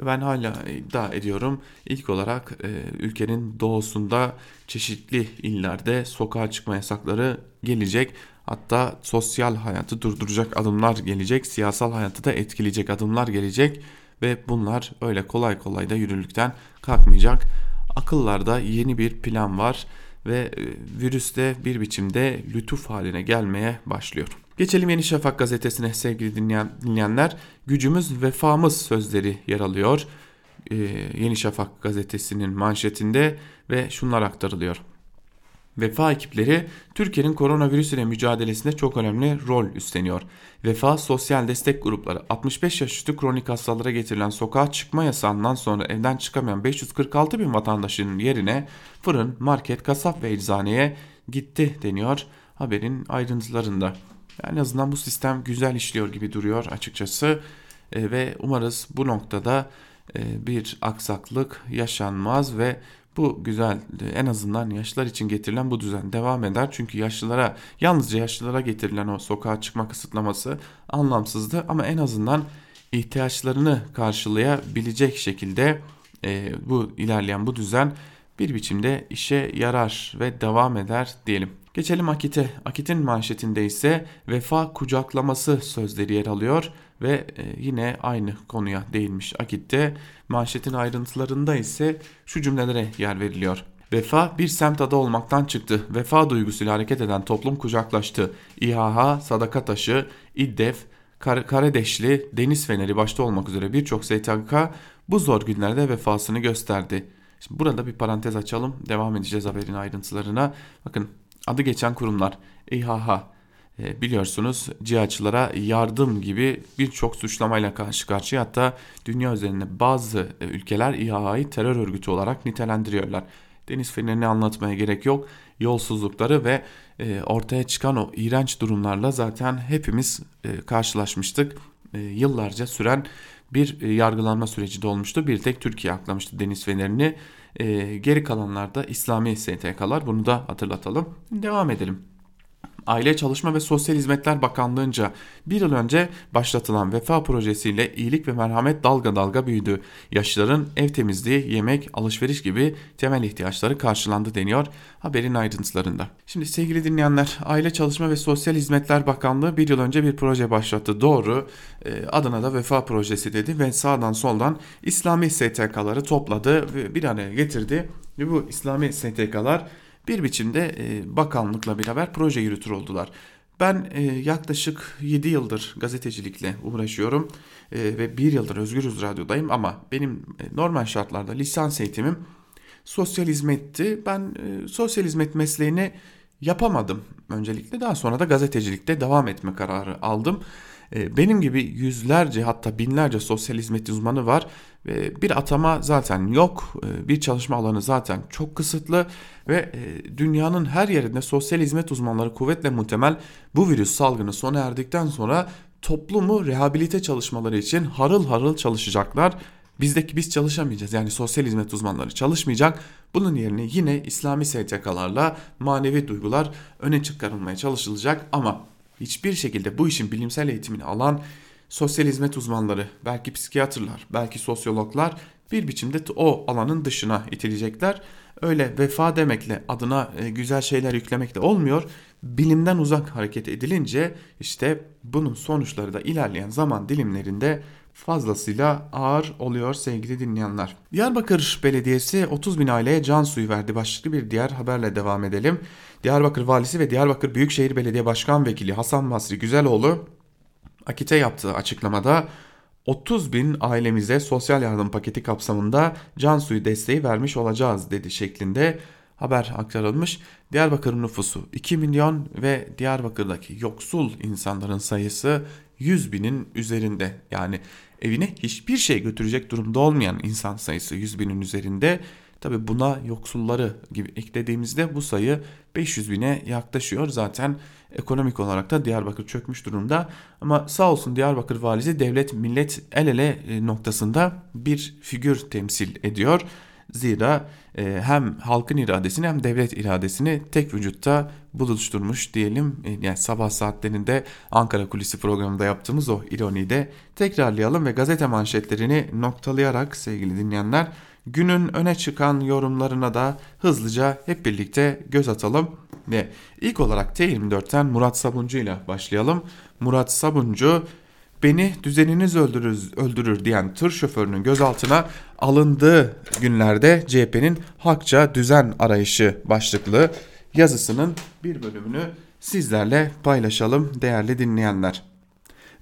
Ve ben hala iddia ediyorum ilk olarak e, ülkenin doğusunda çeşitli illerde sokağa çıkma yasakları gelecek. Hatta sosyal hayatı durduracak adımlar gelecek, siyasal hayatı da etkileyecek adımlar gelecek ve bunlar öyle kolay kolay da yürürlükten kalkmayacak. Akıllarda yeni bir plan var ve e, virüs de bir biçimde lütuf haline gelmeye başlıyor. Geçelim Yeni Şafak gazetesine sevgili dinleyen, dinleyenler. Gücümüz vefamız sözleri yer alıyor. Ee, Yeni Şafak gazetesinin manşetinde ve şunlar aktarılıyor. Vefa ekipleri Türkiye'nin koronavirüs ile mücadelesinde çok önemli rol üstleniyor. Vefa sosyal destek grupları 65 yaş üstü kronik hastalara getirilen sokağa çıkma yasağından sonra evden çıkamayan 546 bin vatandaşının yerine fırın, market, kasap ve eczaneye gitti deniyor haberin ayrıntılarında. En azından bu sistem güzel işliyor gibi duruyor açıkçası e, ve umarız bu noktada e, bir aksaklık yaşanmaz ve bu güzel en azından yaşlılar için getirilen bu düzen devam eder. Çünkü yaşlılara yalnızca yaşlılara getirilen o sokağa çıkma kısıtlaması anlamsızdı ama en azından ihtiyaçlarını karşılayabilecek şekilde e, bu ilerleyen bu düzen bir biçimde işe yarar ve devam eder diyelim. Geçelim Akit'e. Akit'in manşetinde ise vefa kucaklaması sözleri yer alıyor ve e, yine aynı konuya değinmiş Akit'te. Manşetin ayrıntılarında ise şu cümlelere yer veriliyor. Vefa bir semt adı olmaktan çıktı. Vefa duygusuyla hareket eden toplum kucaklaştı. İHH, Sadaka Taşı, İddef, Kar Karadeşli, Deniz Feneri başta olmak üzere birçok STK bu zor günlerde vefasını gösterdi. Şimdi burada bir parantez açalım. Devam edeceğiz haberin ayrıntılarına. Bakın adı geçen kurumlar İHH e, biliyorsunuz cihatçılara yardım gibi birçok suçlamayla karşı karşıya hatta dünya üzerinde bazı e, ülkeler İHH'yı terör örgütü olarak nitelendiriyorlar. Deniz fenerini anlatmaya gerek yok. Yolsuzlukları ve e, ortaya çıkan o iğrenç durumlarla zaten hepimiz karşılaşmıştık. Yıllarca süren bir yargılanma süreci de olmuştu. Bir tek Türkiye aklamıştı deniz fenerini. Geri kalanlarda İslami STK'lar bunu da hatırlatalım. Devam edelim. Aile Çalışma ve Sosyal Hizmetler Bakanlığı'nca bir yıl önce başlatılan vefa projesiyle iyilik ve merhamet dalga dalga büyüdü. Yaşlıların ev temizliği, yemek, alışveriş gibi temel ihtiyaçları karşılandı deniyor haberin ayrıntılarında. Şimdi sevgili dinleyenler Aile Çalışma ve Sosyal Hizmetler Bakanlığı bir yıl önce bir proje başlattı. Doğru e, adına da vefa projesi dedi ve sağdan soldan İslami STK'ları topladı ve bir araya getirdi. Ve bu İslami STK'lar bir biçimde e, bakanlıkla beraber proje yürütür oldular. Ben e, yaklaşık 7 yıldır gazetecilikle uğraşıyorum e, ve 1 yıldır Özgürüz Radyo'dayım ama benim normal şartlarda lisans eğitimim sosyal hizmetti. Ben e, sosyal hizmet mesleğini yapamadım öncelikle daha sonra da gazetecilikte devam etme kararı aldım. Benim gibi yüzlerce hatta binlerce sosyal hizmet uzmanı var. E, bir atama zaten yok. E, bir çalışma alanı zaten çok kısıtlı ve dünyanın her yerinde sosyal hizmet uzmanları kuvvetle muhtemel bu virüs salgını sona erdikten sonra toplumu rehabilite çalışmaları için harıl harıl çalışacaklar. Bizdeki biz çalışamayacağız. Yani sosyal hizmet uzmanları çalışmayacak. Bunun yerine yine İslami STK'larla manevi duygular öne çıkarılmaya çalışılacak ama hiçbir şekilde bu işin bilimsel eğitimini alan sosyal hizmet uzmanları, belki psikiyatrlar, belki sosyologlar bir biçimde o alanın dışına itilecekler. Öyle vefa demekle adına e, güzel şeyler yüklemekle olmuyor. Bilimden uzak hareket edilince işte bunun sonuçları da ilerleyen zaman dilimlerinde fazlasıyla ağır oluyor sevgili dinleyenler. Diyarbakır Belediyesi 30 bin aileye can suyu verdi. Başlıklı bir diğer haberle devam edelim. Diyarbakır Valisi ve Diyarbakır Büyükşehir Belediye Başkan Vekili Hasan Basri Güzeloğlu Akit'e yaptığı açıklamada 30 bin ailemize sosyal yardım paketi kapsamında can suyu desteği vermiş olacağız dedi şeklinde haber aktarılmış. Diyarbakır nüfusu 2 milyon ve Diyarbakır'daki yoksul insanların sayısı 100 binin üzerinde. Yani evine hiçbir şey götürecek durumda olmayan insan sayısı 100 binin üzerinde. Tabi buna yoksulları gibi eklediğimizde bu sayı 500 bine yaklaşıyor. Zaten ekonomik olarak da Diyarbakır çökmüş durumda. Ama sağ olsun Diyarbakır valisi devlet millet el ele e, noktasında bir figür temsil ediyor. Zira e, hem halkın iradesini hem devlet iradesini tek vücutta buluşturmuş diyelim. E, yani sabah saatlerinde Ankara Kulisi programında yaptığımız o ironiyi de tekrarlayalım ve gazete manşetlerini noktalayarak sevgili dinleyenler günün öne çıkan yorumlarına da hızlıca hep birlikte göz atalım. Ve ilk olarak T24'ten Murat Sabuncu ile başlayalım. Murat Sabuncu beni düzeniniz öldürür, öldürür diyen tır şoförünün gözaltına alındığı günlerde CHP'nin hakça düzen arayışı başlıklı yazısının bir bölümünü sizlerle paylaşalım değerli dinleyenler.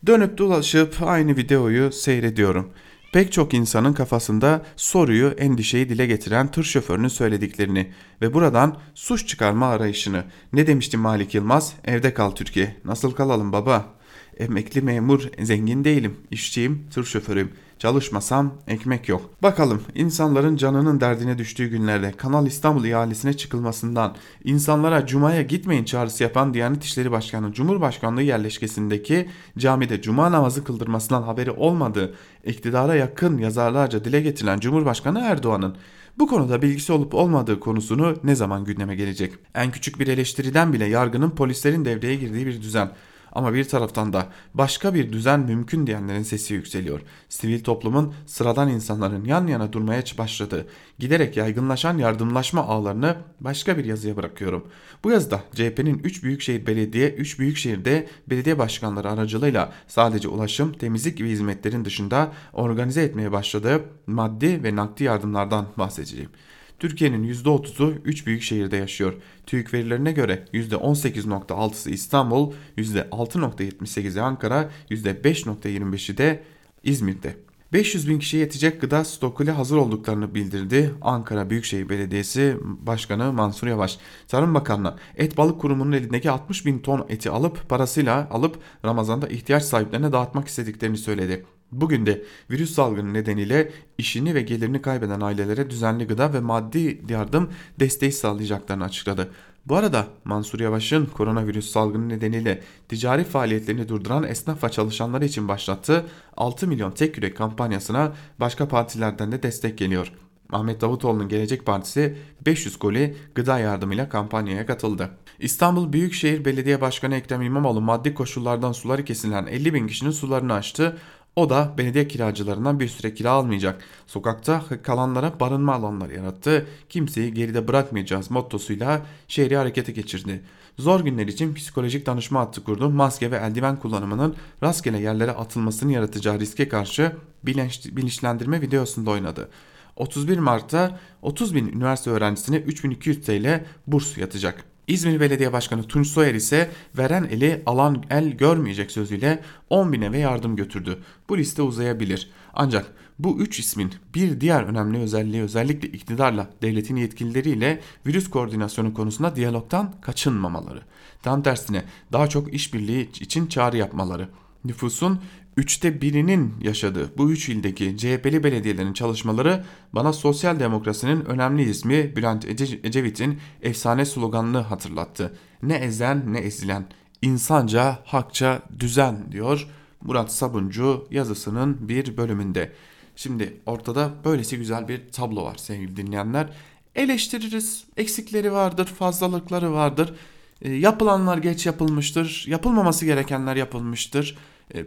Dönüp dolaşıp aynı videoyu seyrediyorum. Pek çok insanın kafasında soruyu, endişeyi dile getiren tır şoförünün söylediklerini ve buradan suç çıkarma arayışını. Ne demişti Malik Yılmaz? Evde kal Türkiye. Nasıl kalalım baba? Emekli memur, zengin değilim, işçiyim, tır şoförüyüm. Çalışmasam ekmek yok. Bakalım insanların canının derdine düştüğü günlerde Kanal İstanbul ihalesine çıkılmasından insanlara cumaya gitmeyin çağrısı yapan Diyanet İşleri Başkanı Cumhurbaşkanlığı yerleşkesindeki camide cuma namazı kıldırmasından haberi olmadığı iktidara yakın yazarlarca dile getirilen Cumhurbaşkanı Erdoğan'ın bu konuda bilgisi olup olmadığı konusunu ne zaman gündeme gelecek? En küçük bir eleştiriden bile yargının polislerin devreye girdiği bir düzen ama bir taraftan da başka bir düzen mümkün diyenlerin sesi yükseliyor. Sivil toplumun sıradan insanların yan yana durmaya başladığı, giderek yaygınlaşan yardımlaşma ağlarını başka bir yazıya bırakıyorum. Bu yazıda CHP'nin 3 büyükşehir belediye, 3 büyükşehirde belediye başkanları aracılığıyla sadece ulaşım, temizlik gibi hizmetlerin dışında organize etmeye başladığı maddi ve nakdi yardımlardan bahsedeceğim. Türkiye'nin %30'u 3 büyük şehirde yaşıyor. TÜİK verilerine göre %18.6'sı İstanbul, %6.78'i Ankara, %5.25'i de İzmir'de. 500 bin kişiye yetecek gıda stokuyla hazır olduklarını bildirdi Ankara Büyükşehir Belediyesi Başkanı Mansur Yavaş. Tarım Bakanlığı et balık kurumunun elindeki 60 bin ton eti alıp parasıyla alıp Ramazan'da ihtiyaç sahiplerine dağıtmak istediklerini söyledi. Bugün de virüs salgını nedeniyle işini ve gelirini kaybeden ailelere düzenli gıda ve maddi yardım desteği sağlayacaklarını açıkladı. Bu arada Mansur Yavaş'ın koronavirüs salgını nedeniyle ticari faaliyetlerini durduran esnaf ve çalışanları için başlattığı 6 milyon tek yürek kampanyasına başka partilerden de destek geliyor. Ahmet Davutoğlu'nun Gelecek Partisi 500 koli gıda yardımıyla kampanyaya katıldı. İstanbul Büyükşehir Belediye Başkanı Ekrem İmamoğlu maddi koşullardan suları kesilen 50 bin kişinin sularını açtı. O da belediye kiracılarından bir süre kira almayacak. Sokakta kalanlara barınma alanları yarattı. Kimseyi geride bırakmayacağız mottosuyla şehri harekete geçirdi. Zor günler için psikolojik danışma hattı kurdu. Maske ve eldiven kullanımının rastgele yerlere atılmasını yaratacağı riske karşı bilinç, bilinçlendirme videosunda oynadı. 31 Mart'ta 30 bin üniversite öğrencisine 3200 TL burs yatacak. İzmir Belediye Başkanı Tunç Soyer ise veren eli alan el görmeyecek sözüyle 10 bin eve yardım götürdü. Bu liste uzayabilir. Ancak bu üç ismin bir diğer önemli özelliği özellikle iktidarla devletin yetkilileriyle virüs koordinasyonu konusunda diyalogtan kaçınmamaları. Tam tersine daha çok işbirliği için çağrı yapmaları. Nüfusun üçte birinin yaşadığı bu üç ildeki CHP'li belediyelerin çalışmaları bana sosyal demokrasinin önemli ismi Bülent Ecevit'in efsane sloganını hatırlattı. Ne ezen ne ezilen, insanca, hakça düzen diyor Murat Sabuncu yazısının bir bölümünde. Şimdi ortada böylesi güzel bir tablo var sevgili dinleyenler. Eleştiririz, eksikleri vardır, fazlalıkları vardır. E, yapılanlar geç yapılmıştır, yapılmaması gerekenler yapılmıştır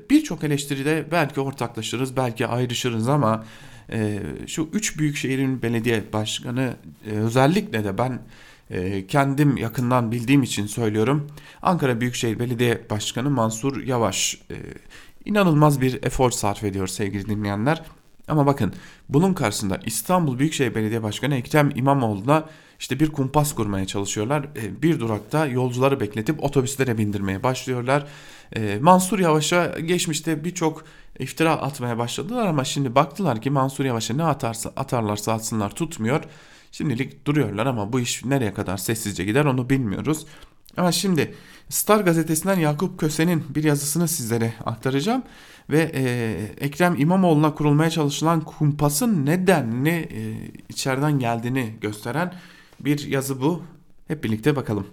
birçok eleştiride belki ortaklaşırız, belki ayrışırız ama e, şu üç büyük şehrin belediye başkanı e, özellikle de ben kendim yakından bildiğim için söylüyorum. Ankara Büyükşehir Belediye Başkanı Mansur Yavaş inanılmaz bir efor sarf ediyor sevgili dinleyenler. Ama bakın bunun karşısında İstanbul Büyükşehir Belediye Başkanı Ekrem İmamoğlu'na işte bir kumpas kurmaya çalışıyorlar. Bir durakta yolcuları bekletip otobüslere bindirmeye başlıyorlar. E, Mansur Yavaş'a geçmişte birçok iftira atmaya başladılar ama şimdi baktılar ki Mansur Yavaş'a ne atarsa atarlarsa atsınlar tutmuyor. Şimdilik duruyorlar ama bu iş nereye kadar sessizce gider onu bilmiyoruz. Ama şimdi Star gazetesinden Yakup Köse'nin bir yazısını sizlere aktaracağım ve e, Ekrem İmamoğlu'na kurulmaya çalışılan kumpasın nedenli e, içeriden geldiğini gösteren bir yazı bu. Hep birlikte bakalım.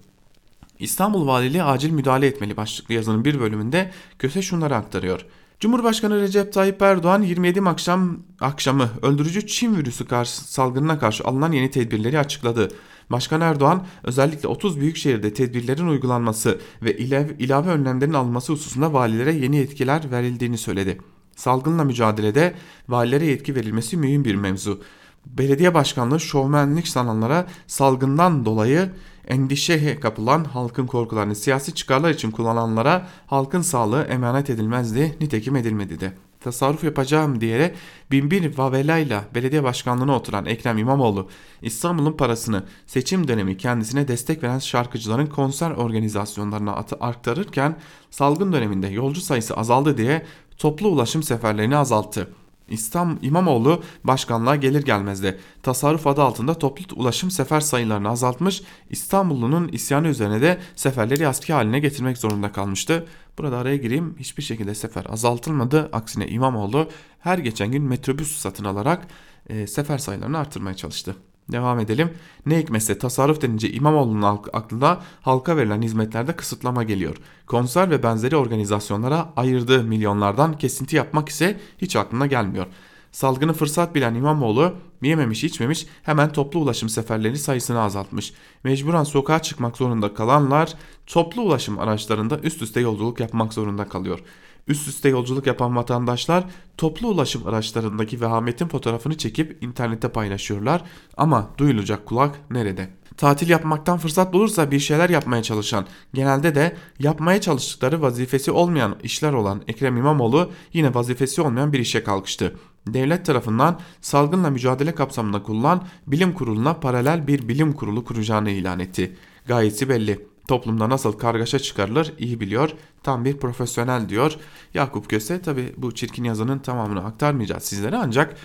İstanbul Valiliği acil müdahale etmeli başlıklı yazının bir bölümünde Köse şunları aktarıyor. Cumhurbaşkanı Recep Tayyip Erdoğan 27 akşam akşamı öldürücü Çin virüsü karşı, salgınına karşı alınan yeni tedbirleri açıkladı. Başkan Erdoğan özellikle 30 büyük şehirde tedbirlerin uygulanması ve ilave, ilave önlemlerin alınması hususunda valilere yeni yetkiler verildiğini söyledi. Salgınla mücadelede valilere yetki verilmesi mühim bir mevzu. Belediye başkanlığı şovmenlik sananlara salgından dolayı endişeye kapılan halkın korkularını siyasi çıkarlar için kullananlara halkın sağlığı emanet edilmezdi, nitekim edilmedi de. Tasarruf yapacağım diyerek binbir vavelayla belediye başkanlığına oturan Ekrem İmamoğlu İstanbul'un parasını seçim dönemi kendisine destek veren şarkıcıların konser organizasyonlarına aktarırken salgın döneminde yolcu sayısı azaldı diye toplu ulaşım seferlerini azalttı. İslam İmamoğlu başkanlığa gelir gelmez de tasarruf adı altında toplu ulaşım sefer sayılarını azaltmış, İstanbullunun isyanı üzerine de seferleri aski haline getirmek zorunda kalmıştı. Burada araya gireyim hiçbir şekilde sefer azaltılmadı. Aksine İmamoğlu her geçen gün metrobüs satın alarak e, sefer sayılarını arttırmaya çalıştı. Devam edelim. Ne hikmetse tasarruf denince İmamoğlu'nun aklına halka verilen hizmetlerde kısıtlama geliyor. Konser ve benzeri organizasyonlara ayırdığı milyonlardan kesinti yapmak ise hiç aklına gelmiyor. Salgını fırsat bilen İmamoğlu yememiş içmemiş hemen toplu ulaşım seferleri sayısını azaltmış. Mecburen sokağa çıkmak zorunda kalanlar toplu ulaşım araçlarında üst üste yolculuk yapmak zorunda kalıyor. Üst üste yolculuk yapan vatandaşlar toplu ulaşım araçlarındaki vehametin fotoğrafını çekip internette paylaşıyorlar ama duyulacak kulak nerede? Tatil yapmaktan fırsat bulursa bir şeyler yapmaya çalışan, genelde de yapmaya çalıştıkları vazifesi olmayan işler olan Ekrem İmamoğlu yine vazifesi olmayan bir işe kalkıştı. Devlet tarafından salgınla mücadele kapsamında kurulan bilim kuruluna paralel bir bilim kurulu kuracağını ilan etti. Gayesi belli toplumda nasıl kargaşa çıkarılır iyi biliyor. Tam bir profesyonel diyor. Yakup Köse tabi bu çirkin yazının tamamını aktarmayacağız sizlere ancak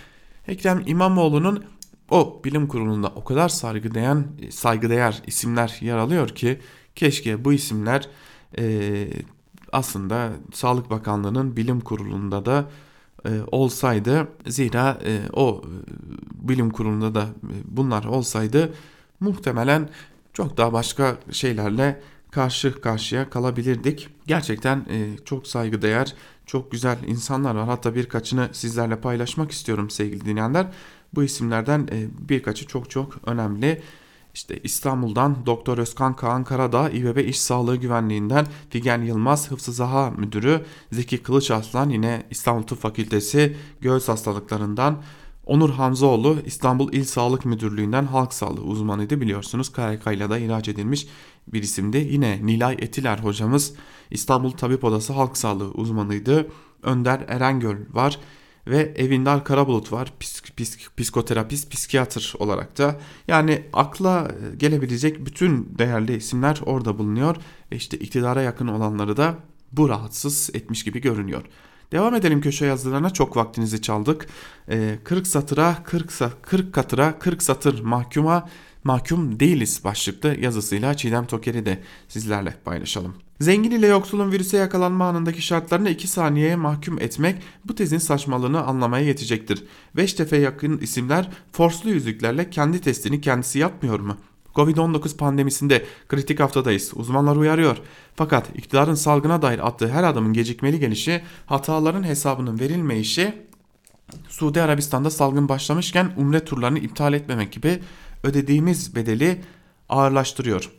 Ekrem İmamoğlu'nun o bilim kurulunda o kadar saygıdeğer, saygıdeğer isimler yer alıyor ki keşke bu isimler e, aslında Sağlık Bakanlığı'nın bilim kurulunda da e, olsaydı zira e, o e, bilim kurulunda da e, bunlar olsaydı muhtemelen çok daha başka şeylerle karşı karşıya kalabilirdik. Gerçekten e, çok saygıdeğer, çok güzel insanlar var. Hatta birkaçını sizlerle paylaşmak istiyorum sevgili dinleyenler. Bu isimlerden e, birkaçı çok çok önemli. İşte İstanbul'dan Doktor Özkan Kaan Karadağ, İBB İş Sağlığı Güvenliğinden Figen Yılmaz, Hıfzı Zaha Müdürü, Zeki Kılıç Aslan yine İstanbul Tıp Fakültesi Göğüs Hastalıklarından, Onur Hamzoğlu İstanbul İl Sağlık Müdürlüğü'nden halk sağlığı uzmanıydı biliyorsunuz. KRK ile de ihraç edilmiş bir isimdi. Yine Nilay Etiler hocamız İstanbul Tabip Odası halk sağlığı uzmanıydı. Önder Erengöl var ve Evindar Karabulut var psik, psik, psikoterapist, psikiyatr olarak da. Yani akla gelebilecek bütün değerli isimler orada bulunuyor ve işte iktidara yakın olanları da bu rahatsız etmiş gibi görünüyor. Devam edelim köşe yazılarına çok vaktinizi çaldık. Ee, 40 satıra 40, 40 katıra 40 satır mahkuma mahkum değiliz başlıklı yazısıyla Çiğdem Toker'i de sizlerle paylaşalım. Zengin ile yoksulun virüse yakalanma anındaki şartlarını 2 saniyeye mahkum etmek bu tezin saçmalığını anlamaya yetecektir. Veştefe yakın isimler forslu yüzüklerle kendi testini kendisi yapmıyor mu? Covid-19 pandemisinde kritik haftadayız. Uzmanlar uyarıyor. Fakat iktidarın salgına dair attığı her adımın gecikmeli gelişi, hataların hesabının verilmeyişi, Suudi Arabistan'da salgın başlamışken umre turlarını iptal etmemek gibi ödediğimiz bedeli ağırlaştırıyor.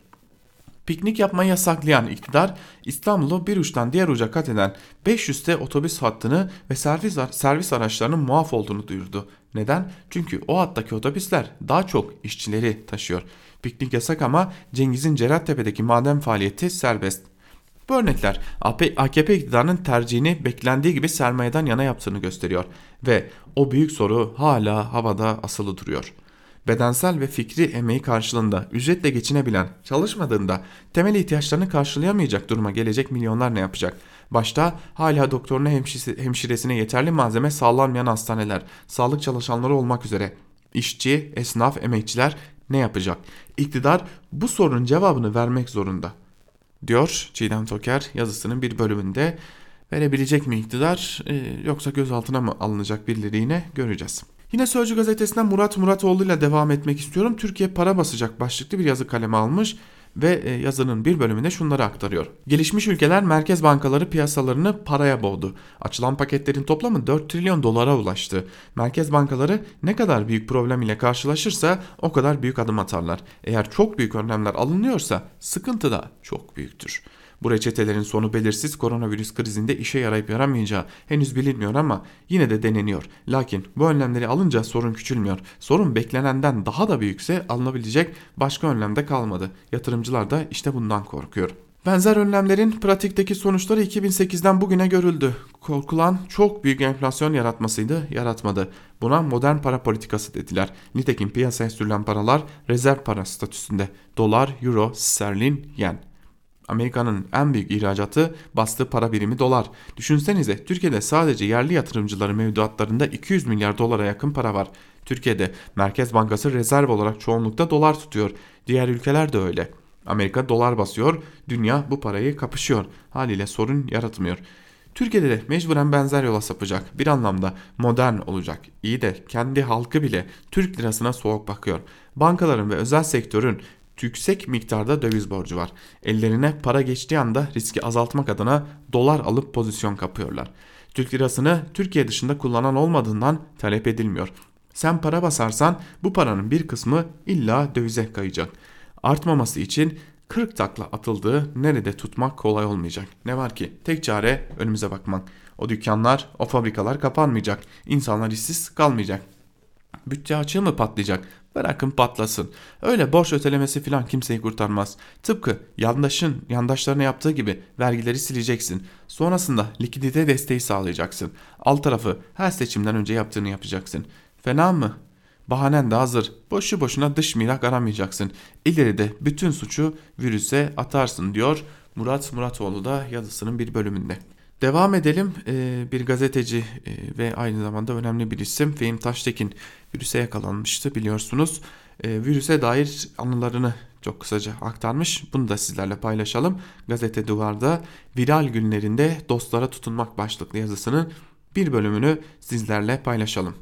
Piknik yapmayı yasaklayan iktidar İstanbul'u bir uçtan diğer uca kat eden 500'te otobüs hattını ve servis, servis araçlarının muaf olduğunu duyurdu. Neden? Çünkü o hattaki otobüsler daha çok işçileri taşıyor. Piknik yasak ama Cengiz'in Cerattepe'deki maden faaliyeti serbest. Bu örnekler AKP iktidarının tercihini beklendiği gibi sermayeden yana yaptığını gösteriyor ve o büyük soru hala havada asılı duruyor. Bedensel ve fikri emeği karşılığında ücretle geçinebilen, çalışmadığında temel ihtiyaçlarını karşılayamayacak duruma gelecek milyonlar ne yapacak? Başta hala doktoruna hemşiresine yeterli malzeme sağlanmayan hastaneler, sağlık çalışanları olmak üzere işçi, esnaf, emekçiler ne yapacak? İktidar bu sorunun cevabını vermek zorunda. diyor Çiğdem Toker yazısının bir bölümünde. Verebilecek mi iktidar e, yoksa gözaltına mı alınacak birileri yine göreceğiz. Yine Sözcü gazetesinden Murat Muratoğlu ile devam etmek istiyorum. Türkiye para basacak başlıklı bir yazı kaleme almış ve e, yazının bir bölümünde şunları aktarıyor. Gelişmiş ülkeler merkez bankaları piyasalarını paraya boğdu. Açılan paketlerin toplamı 4 trilyon dolara ulaştı. Merkez bankaları ne kadar büyük problem ile karşılaşırsa o kadar büyük adım atarlar. Eğer çok büyük önlemler alınıyorsa sıkıntı da çok büyüktür. Bu reçetelerin sonu belirsiz koronavirüs krizinde işe yarayıp yaramayacağı henüz bilinmiyor ama yine de deneniyor. Lakin bu önlemleri alınca sorun küçülmüyor. Sorun beklenenden daha da büyükse alınabilecek başka önlemde kalmadı. Yatırımcılar da işte bundan korkuyor. Benzer önlemlerin pratikteki sonuçları 2008'den bugüne görüldü. Korkulan çok büyük enflasyon yaratmasıydı, yaratmadı. Buna modern para politikası dediler. Nitekim piyasaya sürülen paralar rezerv para statüsünde. Dolar, euro, sterlin, yen. Amerika'nın en büyük ihracatı bastığı para birimi dolar. Düşünsenize Türkiye'de sadece yerli yatırımcıların mevduatlarında 200 milyar dolara yakın para var. Türkiye'de Merkez Bankası rezerv olarak çoğunlukta dolar tutuyor. Diğer ülkeler de öyle. Amerika dolar basıyor, dünya bu parayı kapışıyor. Haliyle sorun yaratmıyor. Türkiye'de de mecburen benzer yola sapacak. Bir anlamda modern olacak. İyi de kendi halkı bile Türk lirasına soğuk bakıyor. Bankaların ve özel sektörün yüksek miktarda döviz borcu var. Ellerine para geçtiği anda riski azaltmak adına dolar alıp pozisyon kapıyorlar. Türk lirasını Türkiye dışında kullanan olmadığından talep edilmiyor. Sen para basarsan bu paranın bir kısmı illa dövize kayacak. Artmaması için 40 takla atıldığı nerede tutmak kolay olmayacak. Ne var ki tek çare önümüze bakmak. O dükkanlar, o fabrikalar kapanmayacak. İnsanlar işsiz kalmayacak. Bütçe açığı mı patlayacak? Bırakın patlasın. Öyle borç ötelemesi falan kimseyi kurtarmaz. Tıpkı yandaşın yandaşlarına yaptığı gibi vergileri sileceksin. Sonrasında likidite desteği sağlayacaksın. Alt tarafı her seçimden önce yaptığını yapacaksın. Fena mı? Bahanen de hazır. Boşu boşuna dış mirak aramayacaksın. İleride bütün suçu virüse atarsın diyor Murat Muratoğlu da yazısının bir bölümünde. Devam edelim. Ee, bir gazeteci e, ve aynı zamanda önemli bir isim Fehim Taştekin virüse yakalanmıştı biliyorsunuz. Ee, virüse dair anılarını çok kısaca aktarmış. Bunu da sizlerle paylaşalım. Gazete Duvar'da viral günlerinde dostlara tutunmak başlıklı yazısının bir bölümünü sizlerle paylaşalım.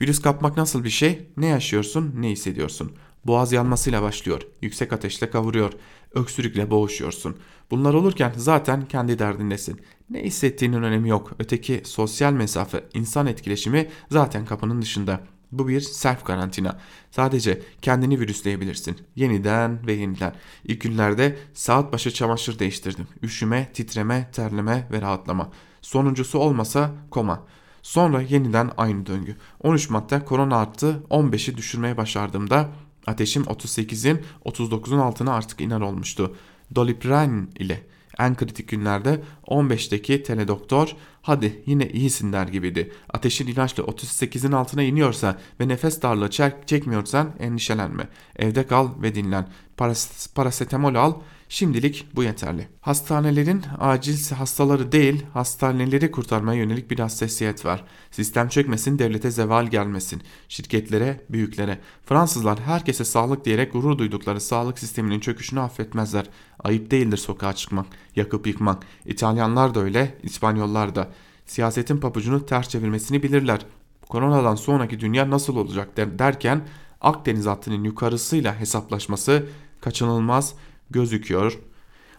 Virüs kapmak nasıl bir şey? Ne yaşıyorsun, ne hissediyorsun? Boğaz yanmasıyla başlıyor, yüksek ateşle kavuruyor, öksürükle boğuşuyorsun. Bunlar olurken zaten kendi derdindesin. Ne hissettiğinin önemi yok. Öteki sosyal mesafe, insan etkileşimi zaten kapının dışında. Bu bir self karantina. Sadece kendini virüsleyebilirsin. Yeniden ve yeniden. İlk günlerde saat başı çamaşır değiştirdim. Üşüme, titreme, terleme ve rahatlama. Sonuncusu olmasa koma. Sonra yeniden aynı döngü. 13 madde korona arttı 15'i düşürmeye başardığımda ateşim 38'in 39'un altına artık iner olmuştu. Doliprane ile en kritik günlerde 15'teki teledoktor hadi yine iyisin der gibiydi. Ateşin ilaçla 38'in altına iniyorsa ve nefes darlığı çekmiyorsan endişelenme. Evde kal ve dinlen. Paras parasetamol al Şimdilik bu yeterli. Hastanelerin acil hastaları değil hastaneleri kurtarmaya yönelik bir hassasiyet var. Sistem çökmesin devlete zeval gelmesin. Şirketlere, büyüklere. Fransızlar herkese sağlık diyerek gurur duydukları sağlık sisteminin çöküşünü affetmezler. Ayıp değildir sokağa çıkmak, yakıp yıkmak. İtalyanlar da öyle, İspanyollar da. Siyasetin papucunu ters çevirmesini bilirler. Koronadan sonraki dünya nasıl olacak der derken Akdeniz hattının yukarısıyla hesaplaşması kaçınılmaz gözüküyor.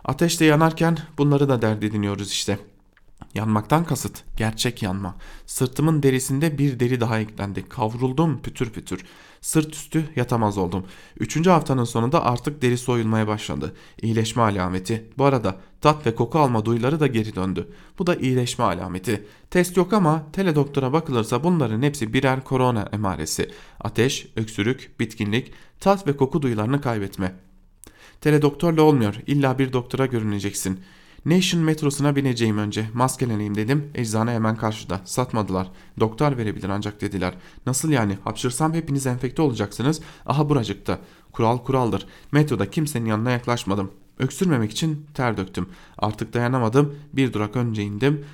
Ateşte yanarken bunları da dert ediniyoruz işte. Yanmaktan kasıt gerçek yanma. Sırtımın derisinde bir deri daha eklendi. Kavruldum pütür pütür. Sırt üstü yatamaz oldum. Üçüncü haftanın sonunda artık deri soyulmaya başladı. İyileşme alameti. Bu arada tat ve koku alma duyuları da geri döndü. Bu da iyileşme alameti. Test yok ama tele doktora bakılırsa bunların hepsi birer korona emaresi. Ateş, öksürük, bitkinlik, tat ve koku duyularını kaybetme. Teledoktorla olmuyor. İlla bir doktora görüneceksin. Nation metrosuna bineceğim önce. Maskeleneyim dedim. Eczane hemen karşıda. Satmadılar. Doktor verebilir ancak dediler. Nasıl yani? Hapşırsam hepiniz enfekte olacaksınız. Aha buracıkta. Kural kuraldır. Metroda kimsenin yanına yaklaşmadım. Öksürmemek için ter döktüm. Artık dayanamadım. Bir durak önce indim.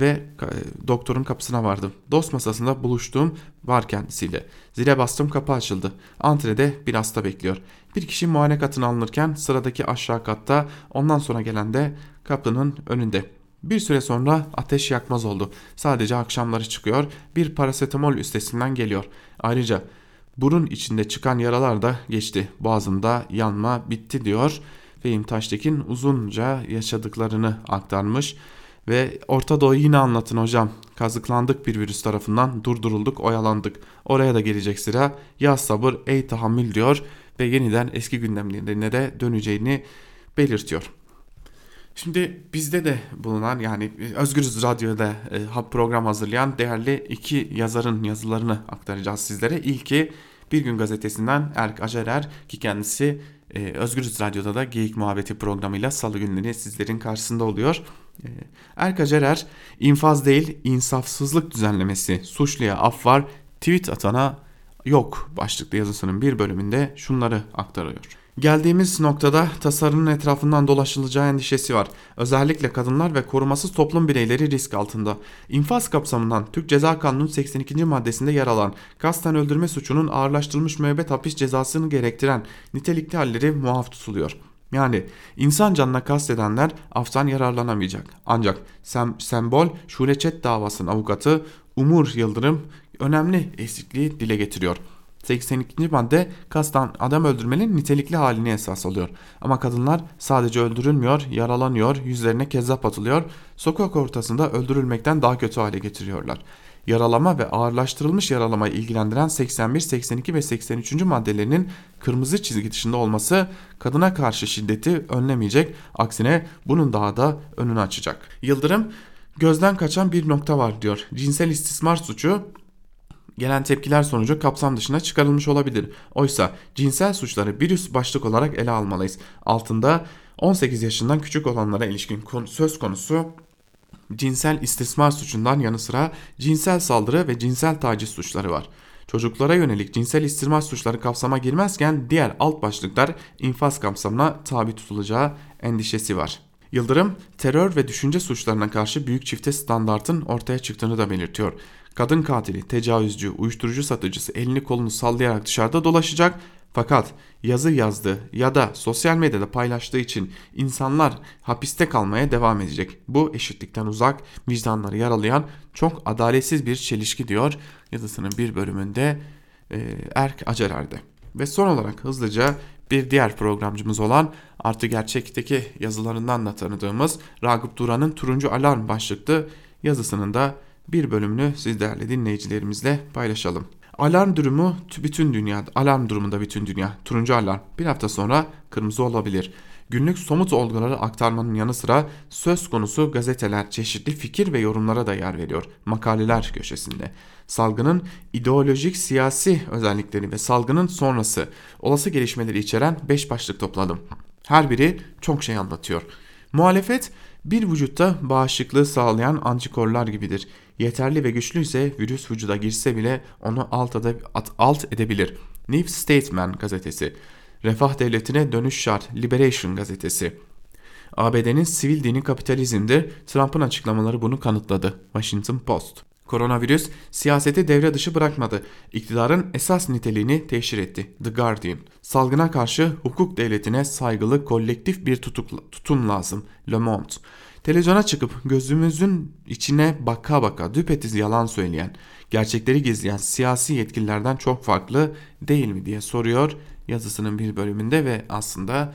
Ve e, doktorun kapısına vardım. Dost masasında buluştuğum var kendisiyle. Zile bastım kapı açıldı. Antrede bir hasta bekliyor. Bir kişi muayene katına alınırken sıradaki aşağı katta ondan sonra gelen de kapının önünde. Bir süre sonra ateş yakmaz oldu. Sadece akşamları çıkıyor. Bir parasetamol üstesinden geliyor. Ayrıca burun içinde çıkan yaralar da geçti. Boğazımda yanma bitti diyor. Fehim Taştekin uzunca yaşadıklarını aktarmış. Ve Orta Doğu yine anlatın hocam. Kazıklandık bir virüs tarafından durdurulduk oyalandık. Oraya da gelecek sıra ya sabır ey tahammül diyor ve yeniden eski gündemlerine de döneceğini belirtiyor. Şimdi bizde de bulunan yani Özgürüz Radyo'da e, program hazırlayan değerli iki yazarın yazılarını aktaracağız sizlere. İlki Bir Gün Gazetesi'nden Erk Acerer ki kendisi e, Özgürüz Radyo'da da Geyik Muhabbeti programıyla salı günleri sizlerin karşısında oluyor. E, Erk Acerer infaz değil insafsızlık düzenlemesi suçluya af var tweet atana yok başlıklı yazısının bir bölümünde şunları aktarıyor. Geldiğimiz noktada tasarının etrafından dolaşılacağı endişesi var. Özellikle kadınlar ve korumasız toplum bireyleri risk altında. İnfaz kapsamından Türk Ceza Kanunu'nun 82. maddesinde yer alan kasten öldürme suçunun ağırlaştırılmış müebbet hapis cezasını gerektiren nitelikli halleri muaf tutuluyor. Yani insan canına kastedenler aftan yararlanamayacak. Ancak sem sembol Şuleçet davasının avukatı Umur Yıldırım önemli eksikliği dile getiriyor. 82. madde kastan adam öldürmenin nitelikli halini esas alıyor. Ama kadınlar sadece öldürülmüyor, yaralanıyor, yüzlerine kezzap atılıyor, sokak ortasında öldürülmekten daha kötü hale getiriyorlar. Yaralama ve ağırlaştırılmış yaralamayı ilgilendiren 81, 82 ve 83. maddelerinin kırmızı çizgi dışında olması kadına karşı şiddeti önlemeyecek, aksine bunun daha da önünü açacak. Yıldırım gözden kaçan bir nokta var diyor. Cinsel istismar suçu gelen tepkiler sonucu kapsam dışına çıkarılmış olabilir. Oysa cinsel suçları bir üst başlık olarak ele almalıyız. Altında 18 yaşından küçük olanlara ilişkin söz konusu cinsel istismar suçundan yanı sıra cinsel saldırı ve cinsel taciz suçları var. Çocuklara yönelik cinsel istismar suçları kapsama girmezken diğer alt başlıklar infaz kapsamına tabi tutulacağı endişesi var. Yıldırım, terör ve düşünce suçlarına karşı büyük çifte standartın ortaya çıktığını da belirtiyor. Kadın katili, tecavüzcü, uyuşturucu satıcısı elini kolunu sallayarak dışarıda dolaşacak fakat yazı yazdı ya da sosyal medyada paylaştığı için insanlar hapiste kalmaya devam edecek. Bu eşitlikten uzak, vicdanları yaralayan çok adaletsiz bir çelişki diyor yazısının bir bölümünde e, Erk Acerer'de. Ve son olarak hızlıca bir diğer programcımız olan Artı Gerçek'teki yazılarından da tanıdığımız Ragıp Duran'ın Turuncu Alarm başlıklı yazısının da bir bölümünü siz değerli dinleyicilerimizle paylaşalım. Alarm durumu bütün dünya, alarm durumunda bütün dünya. Turuncu alarm bir hafta sonra kırmızı olabilir. Günlük somut olguları aktarmanın yanı sıra söz konusu gazeteler çeşitli fikir ve yorumlara da yer veriyor. Makaleler köşesinde. Salgının ideolojik siyasi özellikleri ve salgının sonrası olası gelişmeleri içeren 5 başlık topladım. Her biri çok şey anlatıyor. Muhalefet bir vücutta bağışıklığı sağlayan antikorlar gibidir. Yeterli ve güçlü ise virüs vücuda girse bile onu alt, alt edebilir. New Statesman gazetesi, Refah Devleti'ne Dönüş Şart, Liberation gazetesi. ABD'nin sivil dini kapitalizmdir. Trump'ın açıklamaları bunu kanıtladı. Washington Post. Koronavirüs siyaseti devre dışı bırakmadı. İktidarın esas niteliğini teşhir etti. The Guardian. Salgına karşı hukuk devletine saygılı kolektif bir tutuk, tutum lazım. Le Monde. Televizyona çıkıp gözümüzün içine baka baka düpetiz yalan söyleyen, gerçekleri gizleyen siyasi yetkililerden çok farklı değil mi diye soruyor yazısının bir bölümünde ve aslında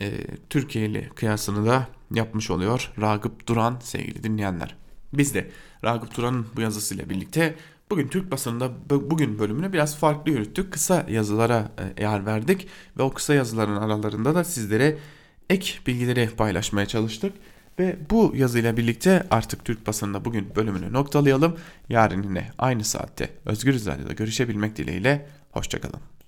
e, Türkiye ile kıyasını da yapmış oluyor Ragıp Duran sevgili dinleyenler. Biz de Ragıp Duran'ın bu yazısıyla birlikte bugün Türk basınında bugün bölümünü biraz farklı yürüttük. Kısa yazılara e, yer verdik ve o kısa yazıların aralarında da sizlere ek bilgileri paylaşmaya çalıştık. Ve bu yazıyla birlikte artık Türk basınında bugün bölümünü noktalayalım. Yarın yine aynı saatte Özgür Radyo'da görüşebilmek dileğiyle. Hoşçakalın.